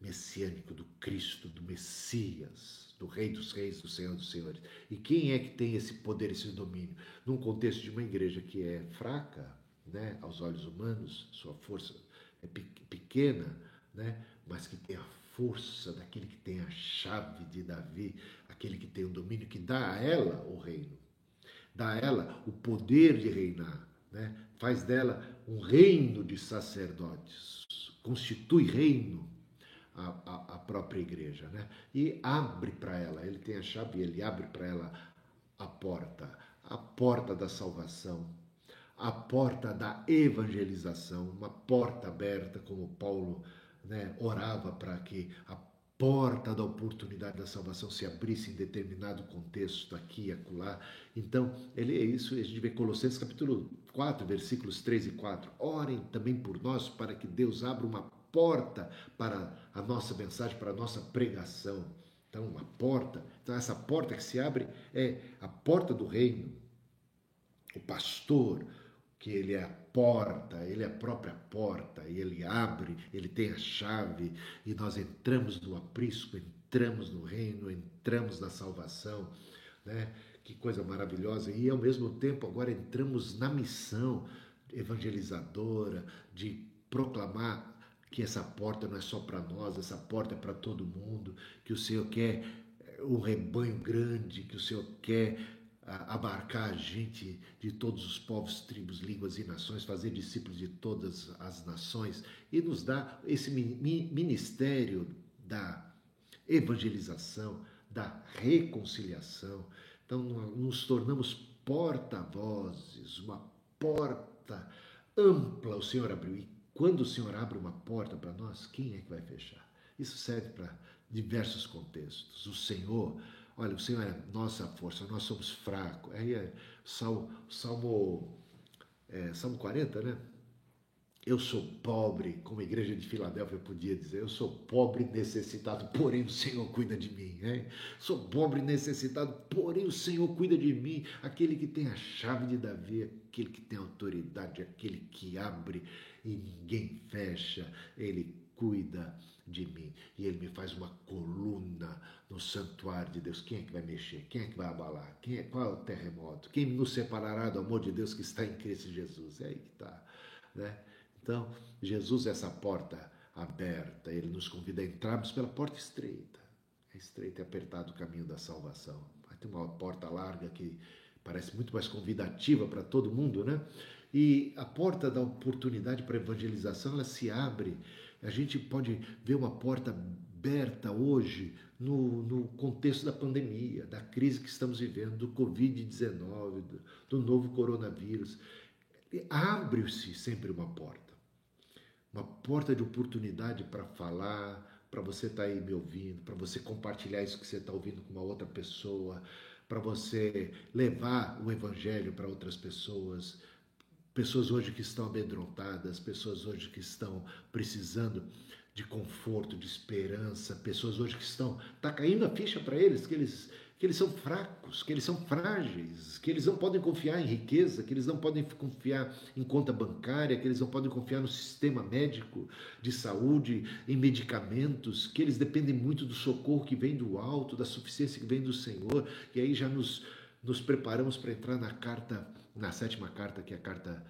messiânico, do Cristo, do Messias, do Rei dos Reis, do Senhor dos Senhores. E quem é que tem esse poder, esse domínio? Num contexto de uma igreja que é fraca, né, aos olhos humanos, sua força é pequena, né, mas que tem a força daquele que tem a chave de Davi, aquele que tem o domínio, que dá a ela o reino, dá a ela o poder de reinar. né? faz dela um reino de sacerdotes, constitui reino a, a, a própria igreja, né? E abre para ela, ele tem a chave, ele abre para ela a porta, a porta da salvação, a porta da evangelização, uma porta aberta, como Paulo né, orava para que a porta da oportunidade da salvação se abrisse em determinado contexto, aqui e acolá. Então, ele é isso, a gente vê Colossenses capítulo 4, versículos 3 e 4. Orem também por nós para que Deus abra uma porta para a nossa mensagem, para a nossa pregação. Então, uma porta. Então, essa porta que se abre é a porta do reino. O pastor, que ele é a porta, ele é a própria porta, e ele abre, ele tem a chave, e nós entramos no aprisco, entramos no reino, entramos na salvação, né? Que coisa maravilhosa! E ao mesmo tempo, agora entramos na missão evangelizadora de proclamar que essa porta não é só para nós, essa porta é para todo mundo, que o Senhor quer eh, um rebanho grande, que o Senhor quer abarcar gente de todos os povos, tribos, línguas e nações, fazer discípulos de todas as nações e nos dá esse ministério da evangelização, da reconciliação. Então, nos tornamos porta-vozes, uma porta ampla o Senhor abriu. E quando o Senhor abre uma porta para nós, quem é que vai fechar? Isso serve para diversos contextos. O Senhor, olha, o Senhor é nossa força, nós somos fracos. Aí é Salmo, Salmo, é, Salmo 40, né? Eu sou pobre, como a igreja de Filadélfia podia dizer, eu sou pobre e necessitado, porém o Senhor cuida de mim. Sou pobre e necessitado, porém o Senhor cuida de mim. Aquele que tem a chave de Davi, aquele que tem autoridade, aquele que abre e ninguém fecha, ele cuida de mim. E ele me faz uma coluna no santuário de Deus. Quem é que vai mexer? Quem é que vai abalar? Quem é, qual é o terremoto? Quem nos separará do amor de Deus que está em Cristo Jesus? É aí que está. Né? Então, Jesus é essa porta aberta, ele nos convida a entrarmos pela porta estreita. É estreito e apertado o caminho da salvação. Vai ter uma porta larga que parece muito mais convidativa para todo mundo, né? E a porta da oportunidade para evangelização, ela se abre. A gente pode ver uma porta aberta hoje no, no contexto da pandemia, da crise que estamos vivendo, do Covid-19, do, do novo coronavírus. Abre-se sempre uma porta uma porta de oportunidade para falar, para você estar tá aí me ouvindo, para você compartilhar isso que você está ouvindo com uma outra pessoa, para você levar o evangelho para outras pessoas. Pessoas hoje que estão amedrontadas, pessoas hoje que estão precisando de conforto, de esperança, pessoas hoje que estão. Está caindo a ficha para eles, que eles que eles são fracos, que eles são frágeis, que eles não podem confiar em riqueza, que eles não podem confiar em conta bancária, que eles não podem confiar no sistema médico de saúde, em medicamentos, que eles dependem muito do socorro que vem do alto, da suficiência que vem do Senhor. E aí já nos, nos preparamos para entrar na carta, na sétima carta, que é a carta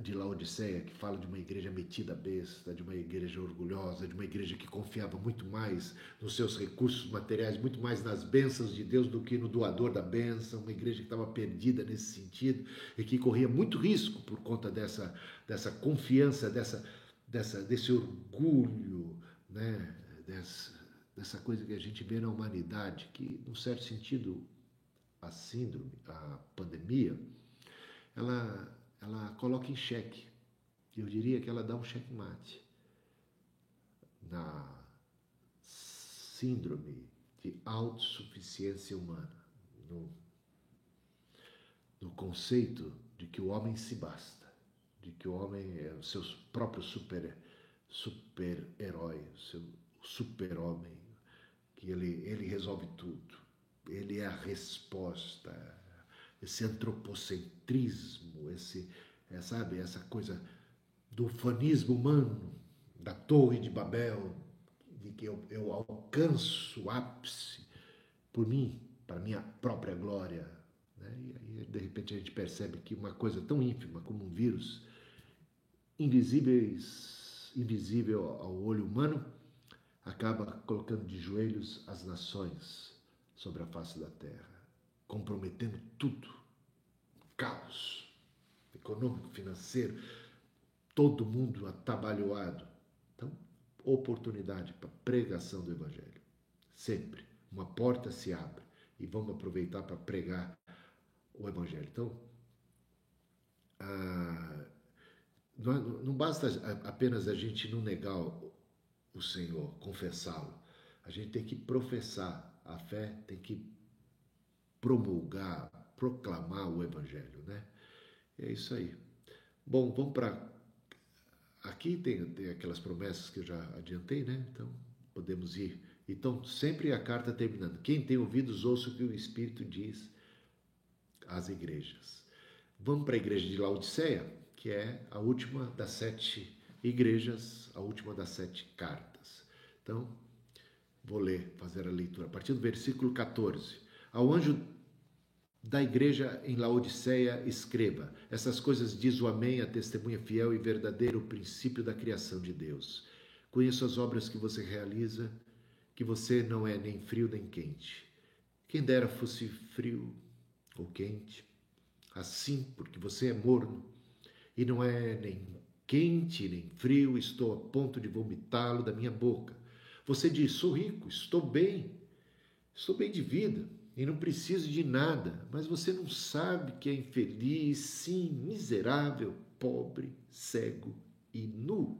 de Laodiceia, que fala de uma igreja metida besta, de uma igreja orgulhosa, de uma igreja que confiava muito mais nos seus recursos materiais, muito mais nas bênçãos de Deus do que no doador da bênção, uma igreja que estava perdida nesse sentido e que corria muito risco por conta dessa, dessa confiança, dessa, dessa, desse orgulho, né? dessa, dessa coisa que a gente vê na humanidade, que, num certo sentido, a síndrome, a pandemia, ela ela coloca em xeque. Eu diria que ela dá um checkmate na síndrome de autossuficiência humana, no, no conceito de que o homem se basta, de que o homem é o seu próprio super super-herói, o seu super-homem, que ele, ele resolve tudo, ele é a resposta, esse antropocentrismo, esse, é, sabe, essa coisa do fanismo humano, da Torre de Babel, de que eu, eu alcanço o ápice por mim, para minha própria glória. Né? E aí, de repente, a gente percebe que uma coisa tão ínfima como um vírus, invisíveis, invisível ao olho humano, acaba colocando de joelhos as nações sobre a face da terra comprometendo tudo. Caos econômico, financeiro, todo mundo atabalhoado. Então, oportunidade para pregação do Evangelho. Sempre. Uma porta se abre e vamos aproveitar para pregar o Evangelho. Então, ah, não, não basta apenas a gente não negar o Senhor, confessá-lo. A gente tem que professar a fé, tem que promulgar, proclamar o Evangelho, né? É isso aí. Bom, vamos para. Aqui tem, tem aquelas promessas que eu já adiantei, né? Então, podemos ir. Então, sempre a carta terminando. Quem tem ouvidos, ouça o que o Espírito diz às igrejas. Vamos para a igreja de Laodiceia, que é a última das sete igrejas, a última das sete cartas. Então, vou ler, fazer a leitura. A partir do versículo 14. Ao anjo da igreja em Laodiceia, escreva: Essas coisas diz o Amém, a testemunha fiel e verdadeira, o princípio da criação de Deus. Conheço as obras que você realiza, que você não é nem frio nem quente. Quem dera fosse frio ou quente, assim, porque você é morno e não é nem quente nem frio, estou a ponto de vomitá-lo da minha boca. Você diz: sou rico, estou bem, estou bem de vida e não preciso de nada, mas você não sabe que é infeliz, sim, miserável, pobre, cego e nu.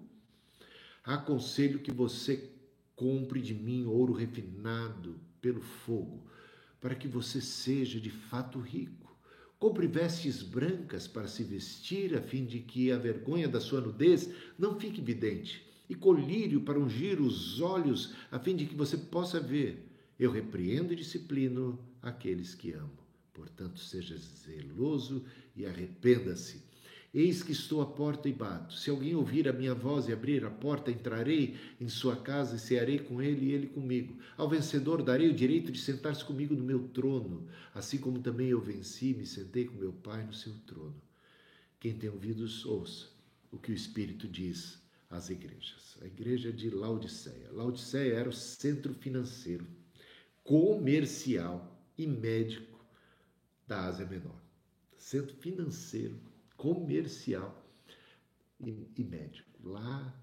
Aconselho que você compre de mim ouro refinado pelo fogo, para que você seja de fato rico Compre vestes brancas para se vestir, a fim de que a vergonha da sua nudez não fique evidente, e colírio para ungir os olhos, a fim de que você possa ver. Eu repreendo e disciplino aqueles que amo. Portanto, seja zeloso e arrependa-se. Eis que estou à porta e bato. Se alguém ouvir a minha voz e abrir a porta, entrarei em sua casa e cearei com ele e ele comigo. Ao vencedor darei o direito de sentar-se comigo no meu trono, assim como também eu venci e me sentei com meu Pai no seu trono. Quem tem ouvidos, ouça o que o Espírito diz às igrejas. A igreja de Laodiceia. Laodiceia era o centro financeiro, comercial e médico da Ásia Menor. Centro financeiro comercial e, e médico. Lá,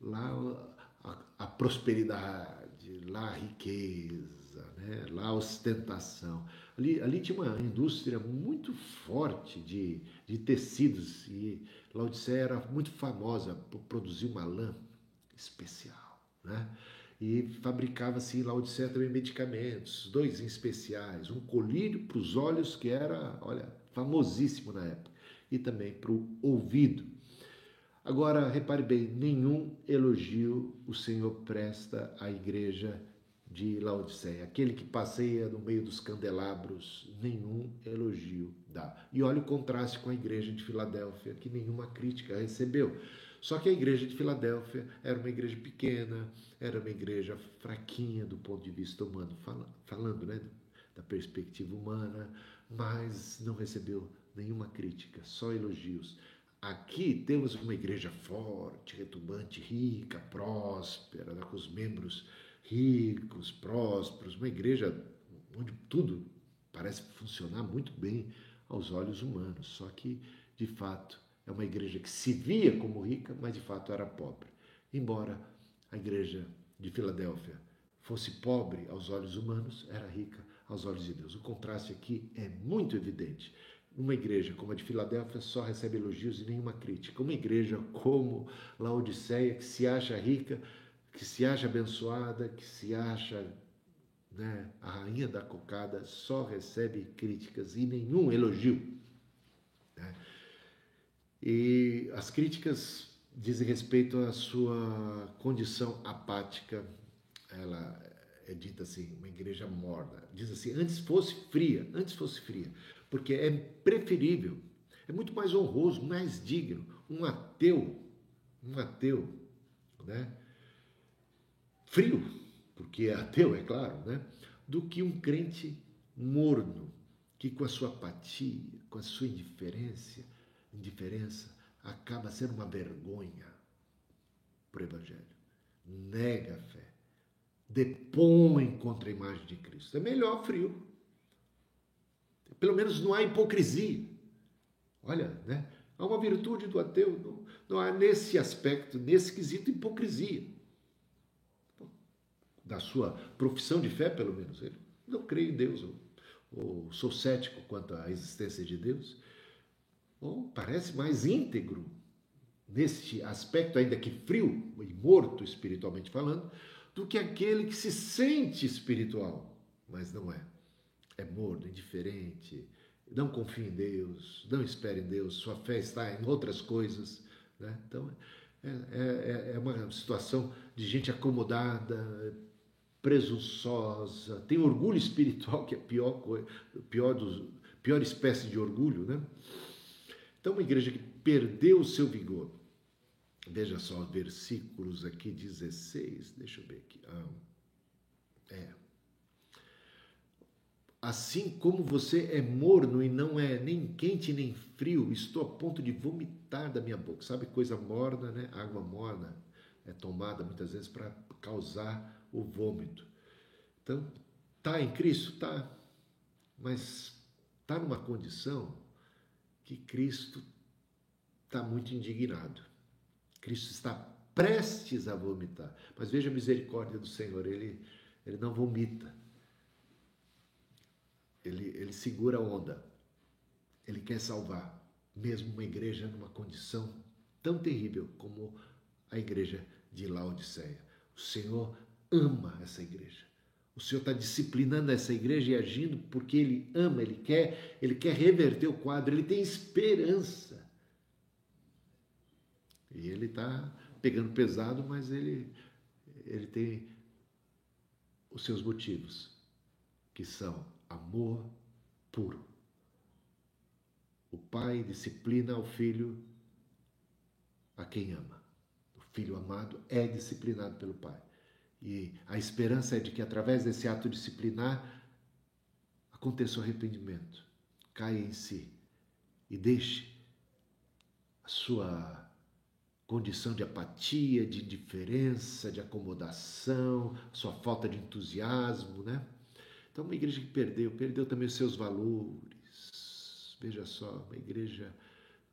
lá a, a, prosperidade, lá a riqueza, né? lá a ostentação. Ali, ali tinha uma indústria muito forte de, de tecidos e Laodiceia era muito famosa por produzir uma lã especial. Né? E fabricava-se em Laodiceia também medicamentos, dois em especiais, um colírio para os olhos que era, olha, famosíssimo na época e também para o ouvido. Agora, repare bem, nenhum elogio o Senhor presta à igreja de Laodiceia. Aquele que passeia no meio dos candelabros, nenhum elogio dá. E olha o contraste com a igreja de Filadélfia, que nenhuma crítica recebeu. Só que a igreja de Filadélfia era uma igreja pequena, era uma igreja fraquinha do ponto de vista humano, falando né, da perspectiva humana, mas não recebeu nenhuma crítica, só elogios. Aqui temos uma igreja forte, retumbante, rica, próspera, né, com os membros ricos, prósperos, uma igreja onde tudo parece funcionar muito bem aos olhos humanos, só que de fato é uma igreja que se via como rica, mas de fato era pobre. Embora a igreja de Filadélfia fosse pobre aos olhos humanos, era rica aos olhos de Deus. O contraste aqui é muito evidente. Uma igreja como a de Filadélfia só recebe elogios e nenhuma crítica. Uma igreja como Laodiceia, que se acha rica, que se acha abençoada, que se acha né, a rainha da cocada, só recebe críticas e nenhum elogio. E as críticas dizem respeito à sua condição apática. Ela é dita assim, uma igreja morna. Diz assim, antes fosse fria, antes fosse fria porque é preferível, é muito mais honroso, mais digno um ateu, um ateu, né? Frio, porque é ateu, é claro, né? Do que um crente morno, que com a sua apatia, com a sua indiferença, indiferença, acaba sendo uma vergonha para o Evangelho. Nega a fé, depõe contra a imagem de Cristo. É melhor frio pelo menos não há hipocrisia. Olha, né? Há uma virtude do ateu, não, não há nesse aspecto, nesse quesito, hipocrisia. Da sua profissão de fé, pelo menos. Ele não creio em Deus, ou, ou sou cético quanto à existência de Deus, ou parece mais íntegro neste aspecto, ainda que frio e morto espiritualmente falando, do que aquele que se sente espiritual, mas não é. É morno, indiferente, não confia em Deus, não espera em Deus, sua fé está em outras coisas. Né? Então, é, é, é uma situação de gente acomodada, presunçosa, tem orgulho espiritual, que é a pior, pior, pior espécie de orgulho. Né? Então, uma igreja que perdeu o seu vigor, Veja só os versículos aqui 16, deixa eu ver aqui. Ah, é. Assim como você é morno e não é nem quente nem frio, estou a ponto de vomitar da minha boca. Sabe coisa morna, né? Água morna é tomada muitas vezes para causar o vômito. Então, tá em Cristo, tá, mas tá numa condição que Cristo está muito indignado. Cristo está prestes a vomitar. Mas veja a misericórdia do Senhor, ele, ele não vomita. Ele, ele segura a onda. Ele quer salvar, mesmo uma igreja numa condição tão terrível como a igreja de Laodiceia. O Senhor ama essa igreja. O Senhor está disciplinando essa igreja e agindo porque Ele ama, Ele quer, Ele quer reverter o quadro, Ele tem esperança. E ele está pegando pesado, mas ele, ele tem os seus motivos, que são amor puro. O pai disciplina o filho a quem ama. O filho amado é disciplinado pelo pai. E a esperança é de que através desse ato disciplinar aconteça o arrependimento, caia em si e deixe a sua condição de apatia, de indiferença, de acomodação, sua falta de entusiasmo, né? Então, uma igreja que perdeu, perdeu também os seus valores. Veja só, uma igreja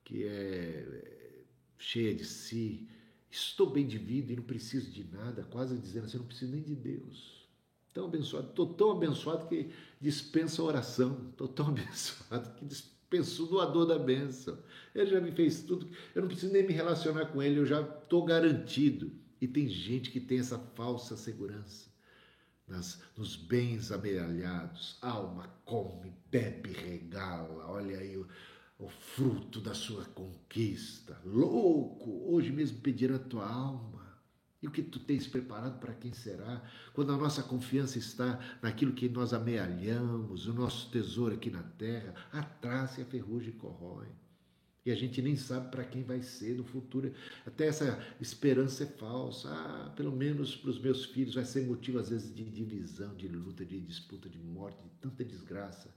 que é cheia de si. Estou bem de vida e não preciso de nada, quase dizendo assim, não preciso nem de Deus. Tão abençoado, estou tão abençoado que dispensa a oração. Estou tão abençoado que dispensa pensou doador da bênção. Ele já me fez tudo, eu não preciso nem me relacionar com ele, eu já estou garantido. E tem gente que tem essa falsa segurança nas, nos bens amealhados. Alma come, bebe, regala. Olha aí o, fruto da sua conquista. Louco! Hoje mesmo pediram a tua alma. E o que tu tens preparado para quem será? Quando a nossa confiança está naquilo que nós amealhamos, o nosso tesouro aqui na terra, a traça e a ferrugem corrói. E a gente nem sabe para quem vai ser no futuro. Até essa esperança é falsa. Ah, pelo menos para os meus filhos vai ser motivo, às vezes, de divisão, de luta, de disputa, de morte, de tanta desgraça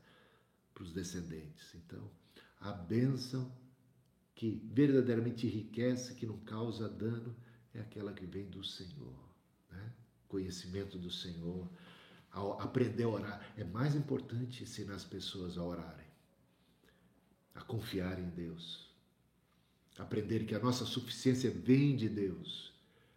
para os descendentes. Então, a bênção que verdadeiramente enriquece, que não causa dano, é aquela que vem do Senhor. Né? Conhecimento do Senhor, aprender a orar. É mais importante ensinar as pessoas a orarem, a confiar em Deus, aprender que a nossa suficiência vem de Deus,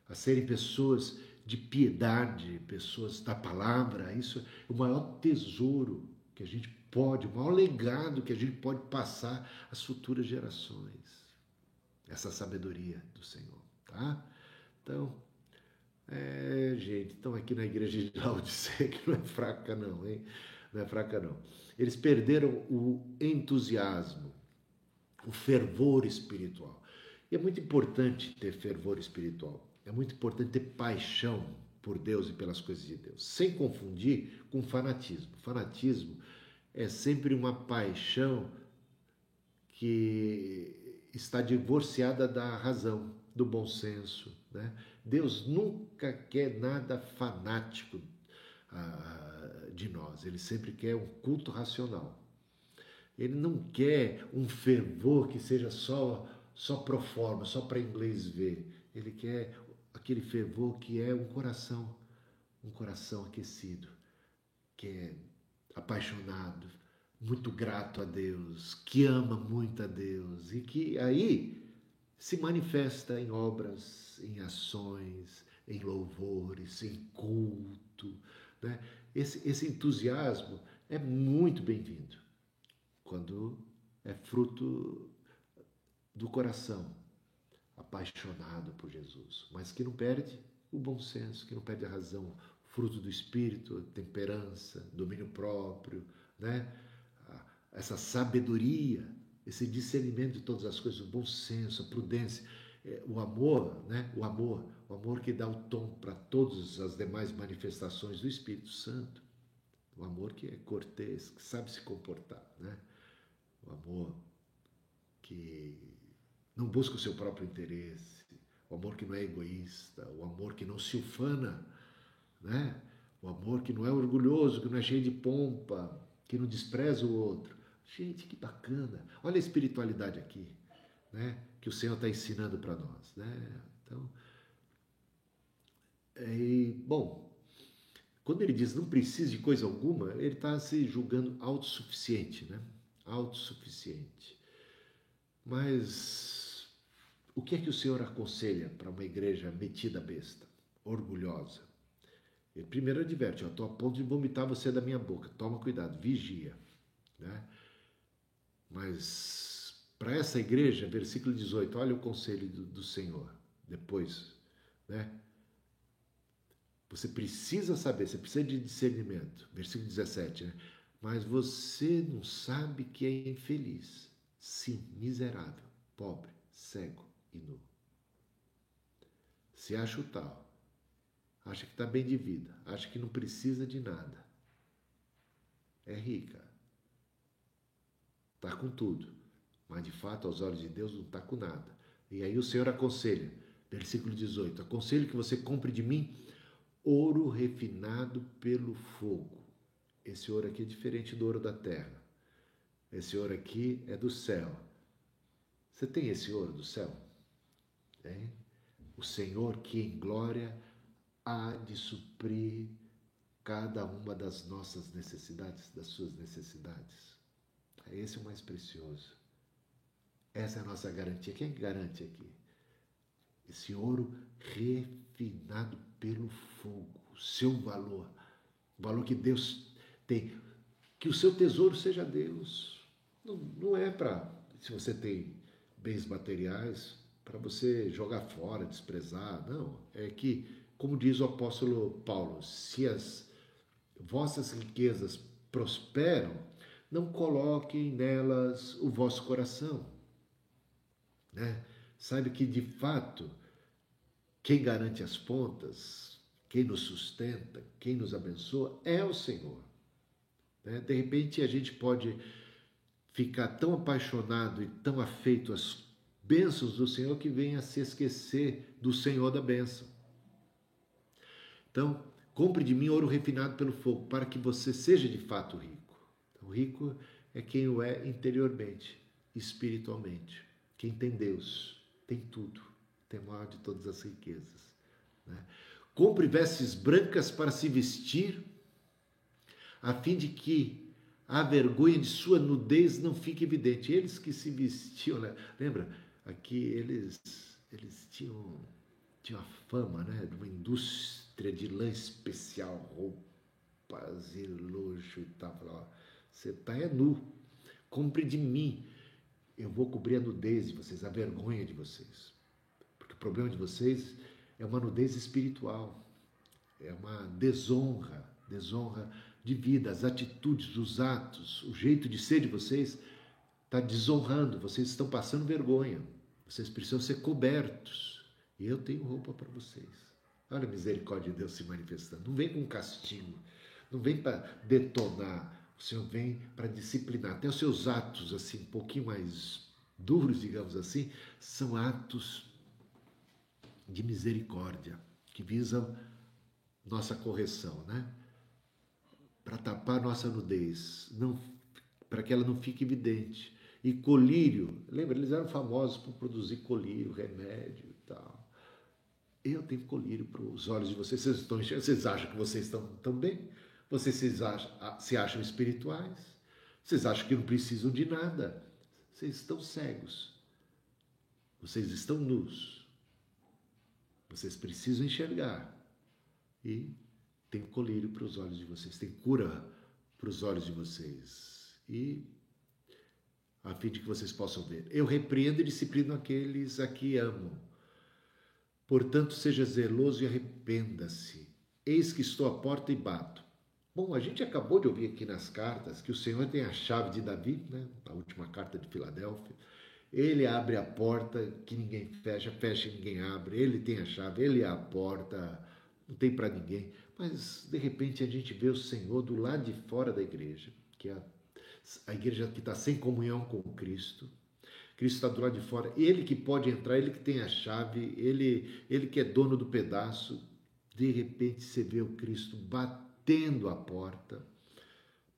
a serem pessoas de piedade, pessoas da palavra. Isso é o maior tesouro que a gente pode, o maior legado que a gente pode passar às futuras gerações. Essa sabedoria do Senhor, tá? Então, é, gente, estão aqui na igreja de Laodiceia, que não é fraca não, hein? Não é fraca não. Eles perderam o entusiasmo, o fervor espiritual. E é muito importante ter fervor espiritual. É muito importante ter paixão por Deus e pelas coisas de Deus, sem confundir com fanatismo. Fanatismo é sempre uma paixão que está divorciada da razão, do bom senso. Né? Deus nunca quer nada fanático ah, de nós, ele sempre quer um culto racional. Ele não quer um fervor que seja só só pro forma, só para inglês ver. Ele quer aquele fervor que é um coração, um coração aquecido, que é apaixonado, muito grato a Deus, que ama muito a Deus e que aí se manifesta em obras, em ações, em louvores, em culto. Né? Esse, esse entusiasmo é muito bem-vindo quando é fruto do coração apaixonado por Jesus, mas que não perde o bom senso, que não perde a razão, fruto do espírito, temperança, domínio próprio, né? essa sabedoria, esse discernimento de todas as coisas, o bom senso, a prudência, é, o amor, né? o amor, o amor que dá o tom para todas as demais manifestações do Espírito Santo, o amor que é cortês, que sabe se comportar, né? o amor que não busca o seu próprio interesse, o amor que não é egoísta, o amor que não se ufana, né? o amor que não é orgulhoso, que não é cheio de pompa, que não despreza o outro. Gente, que bacana! Olha a espiritualidade aqui, né? Que o Senhor está ensinando para nós, né? Então, é, bom, quando ele diz não precisa de coisa alguma, ele está se julgando autossuficiente, né? Autossuficiente. Mas o que é que o Senhor aconselha para uma igreja metida besta, orgulhosa? Ele primeiro adverte, eu estou a ponto de vomitar você da minha boca, toma cuidado, vigia. Né? Mas para essa igreja, versículo 18, olha o conselho do, do Senhor. Depois, né? Você precisa saber, você precisa de discernimento. Versículo 17, né? Mas você não sabe que é infeliz. Sim, miserável, pobre, cego e nu. Se acha o tal, acha que está bem de vida, acha que não precisa de nada. É rica, está com tudo, mas de fato, aos olhos de Deus, não está com nada. E aí o Senhor aconselha, versículo 18: Aconselho que você compre de mim ouro refinado pelo fogo. Esse ouro aqui é diferente do ouro da terra. Esse ouro aqui é do céu. Você tem esse ouro do céu? O Senhor que em glória há de suprir cada uma das nossas necessidades, das suas necessidades. Esse é o mais precioso. Essa é a nossa garantia. Quem garante aqui? Esse ouro refinado pelo fogo, o seu valor, o valor que Deus tem. Que o seu tesouro seja Deus. Não, não é para, se você tem bens materiais, para você jogar fora, desprezar. Não. É que, como diz o apóstolo Paulo, se as vossas riquezas prosperam, não coloquem nelas o vosso coração. Né? Sabe que, de fato, quem garante as pontas, quem nos sustenta, quem nos abençoa é o Senhor. Né? De repente a gente pode ficar tão apaixonado e tão afeito às bênçãos do Senhor que venha a se esquecer do Senhor da bênção. Então, compre de mim ouro refinado pelo fogo, para que você seja de fato rico. Então, rico é quem o é interiormente, espiritualmente. Quem tem Deus, tem tudo tem maior de todas as riquezas. Né? Compre vestes brancas para se vestir, a fim de que a vergonha de sua nudez não fique evidente. Eles que se vestiam, né? lembra? Aqui eles, eles tinham, tinham a fama né? de uma indústria de lã especial, roupas e luxo e tal. Ó, você está é nu, compre de mim. Eu vou cobrir a nudez de vocês, a vergonha de vocês. O problema de vocês é uma nudez espiritual, é uma desonra, desonra de vida, as atitudes, os atos, o jeito de ser de vocês está desonrando, vocês estão passando vergonha, vocês precisam ser cobertos. E eu tenho roupa para vocês. Olha a misericórdia de Deus se manifestando. Não vem com castigo, não vem para detonar, o Senhor vem para disciplinar. Até os seus atos, assim, um pouquinho mais duros, digamos assim, são atos de misericórdia, que visam nossa correção, né? Para tapar nossa nudez, não, para que ela não fique evidente. E colírio, lembra, eles eram famosos por produzir colírio, remédio e tal. Eu tenho colírio para os olhos de vocês, vocês estão vocês acham que vocês estão tão bem? Vocês se acham, se acham espirituais? Vocês acham que não precisam de nada. Vocês estão cegos. Vocês estão nus. Vocês precisam enxergar. E tem colírio para os olhos de vocês, tem cura para os olhos de vocês. E a fim de que vocês possam ver. Eu repreendo e disciplino aqueles a que amo. Portanto, seja zeloso e arrependa-se. Eis que estou à porta e bato. Bom, a gente acabou de ouvir aqui nas cartas que o Senhor tem a chave de Davi, né? a última carta de Filadélfia. Ele abre a porta que ninguém fecha, fecha e ninguém abre. Ele tem a chave, ele é a porta, não tem para ninguém. Mas de repente a gente vê o Senhor do lado de fora da igreja, que é a, a igreja que está sem comunhão com Cristo. Cristo está do lado de fora, ele que pode entrar, ele que tem a chave, ele, ele que é dono do pedaço. De repente você vê o Cristo batendo a porta,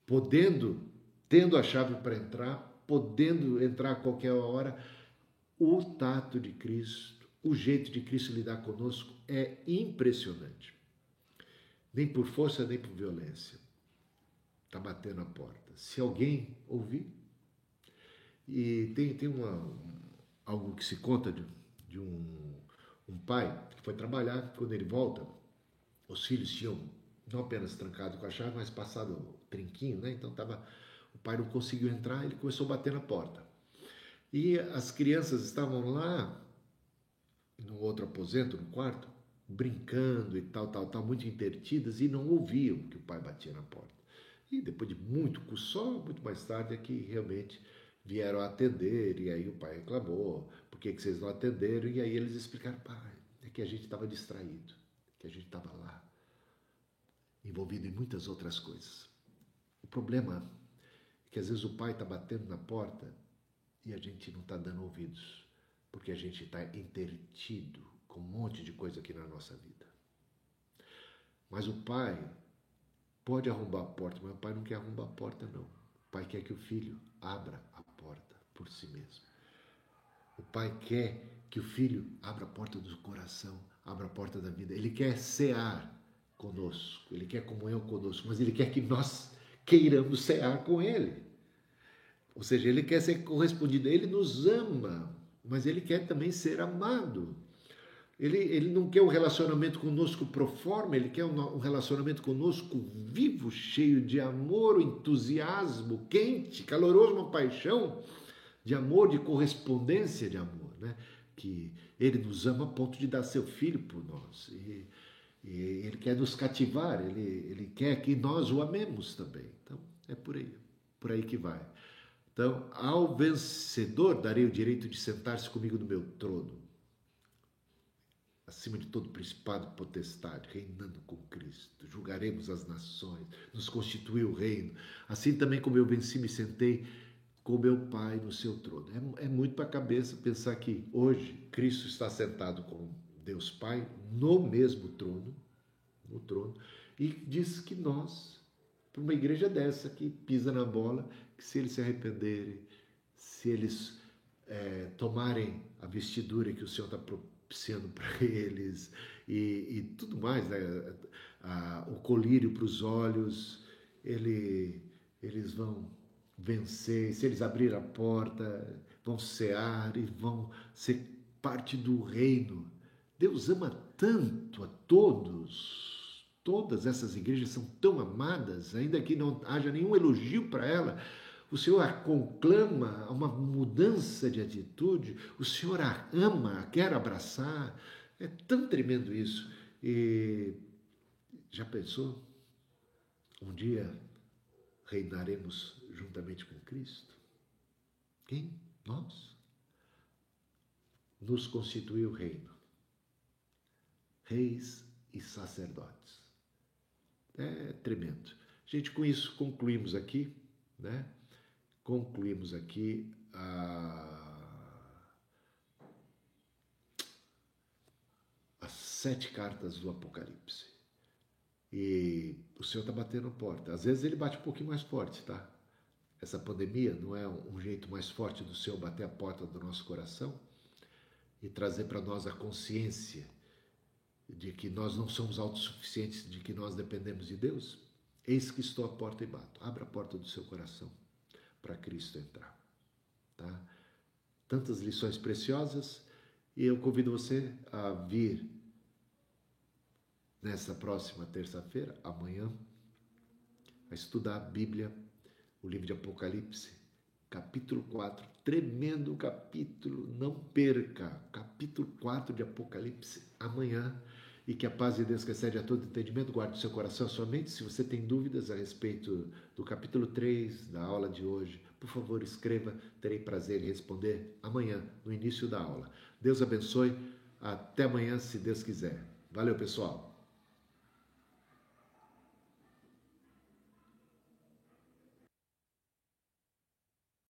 podendo, tendo a chave para entrar, podendo entrar a qualquer hora. O tato de Cristo, o jeito de Cristo lidar conosco é impressionante nem por força nem por violência. Está batendo a porta. Se alguém ouvir, e tem, tem uma, algo que se conta de, de um, um pai que foi trabalhar, quando ele volta, os filhos tinham não apenas trancado com a chave, mas passado o trinquinho, né? Então tava, o pai não conseguiu entrar, ele começou a bater na porta. E as crianças estavam lá, no outro aposento, no quarto, brincando e tal, tal, tal, muito intertidas e não ouviam que o pai batia na porta. E depois de muito, só muito mais tarde é que realmente vieram atender e aí o pai reclamou, por que, que vocês não atenderam? E aí eles explicaram, pai, é que a gente estava distraído, que a gente estava lá, envolvido em muitas outras coisas. O problema é que às vezes o pai está batendo na porta e a gente não está dando ouvidos, porque a gente está intertido com um monte de coisa aqui na nossa vida. Mas o pai pode arrombar a porta, mas o pai não quer arrombar a porta, não. O pai quer que o filho abra a porta por si mesmo. O pai quer que o filho abra a porta do coração, abra a porta da vida. Ele quer cear conosco, ele quer comunhão conosco, mas ele quer que nós queiramos cear com ele. Ou seja, ele quer ser correspondido, ele nos ama, mas ele quer também ser amado. Ele, ele não quer um relacionamento conosco pro forma, ele quer um, um relacionamento conosco vivo, cheio de amor, entusiasmo, quente, caloroso, uma paixão de amor, de correspondência de amor, né? Que ele nos ama a ponto de dar seu filho por nós. E, e ele quer nos cativar, ele, ele quer que nós o amemos também. Então, é por aí, por aí que vai. Então, ao vencedor darei o direito de sentar-se comigo no meu trono acima de todo principado e potestade, reinando com Cristo. Julgaremos as nações, nos constituiu o reino. Assim também como eu venci, me sentei com meu Pai no seu trono. É, é muito para a cabeça pensar que hoje Cristo está sentado com Deus Pai no mesmo trono, no trono, e diz que nós, para uma igreja dessa que pisa na bola, que se eles se arrependerem, se eles é, tomarem a vestidura que o Senhor está propondo, sendo para eles e, e, tudo mais, né? o colírio para os olhos, ele, eles vão vencer, se eles abrirem a porta, vão cear e vão ser parte do reino. Deus ama tanto a todos, todas essas igrejas são tão amadas, ainda que não haja nenhum elogio para ela, o Senhor a conclama a uma mudança de atitude, o Senhor a ama, a quer abraçar. É tão tremendo isso. E já pensou? Um dia reinaremos juntamente com Cristo? Quem? Nós? Nos constituiu reino, reis e sacerdotes. É tremendo. Gente, com isso concluímos aqui, né? Concluímos aqui a, as sete cartas do Apocalipse. E o Senhor está batendo porta. Às vezes ele bate um pouquinho mais forte, tá? Essa pandemia não é um jeito mais forte do Senhor bater a porta do nosso coração e trazer para nós a consciência de que nós não somos autossuficientes, de que nós dependemos de Deus? Eis que estou à porta e bato. Abra a porta do seu coração. Para Cristo entrar. Tá? Tantas lições preciosas e eu convido você a vir nessa próxima terça-feira, amanhã, a estudar a Bíblia, o livro de Apocalipse, capítulo 4, tremendo capítulo, não perca, capítulo 4 de Apocalipse, amanhã, e que a paz de Deus que excede a todo entendimento guarde o seu coração, sua mente. Se você tem dúvidas a respeito do capítulo 3 da aula de hoje, por favor, escreva, terei prazer em responder amanhã, no início da aula. Deus abençoe, até amanhã, se Deus quiser. Valeu, pessoal!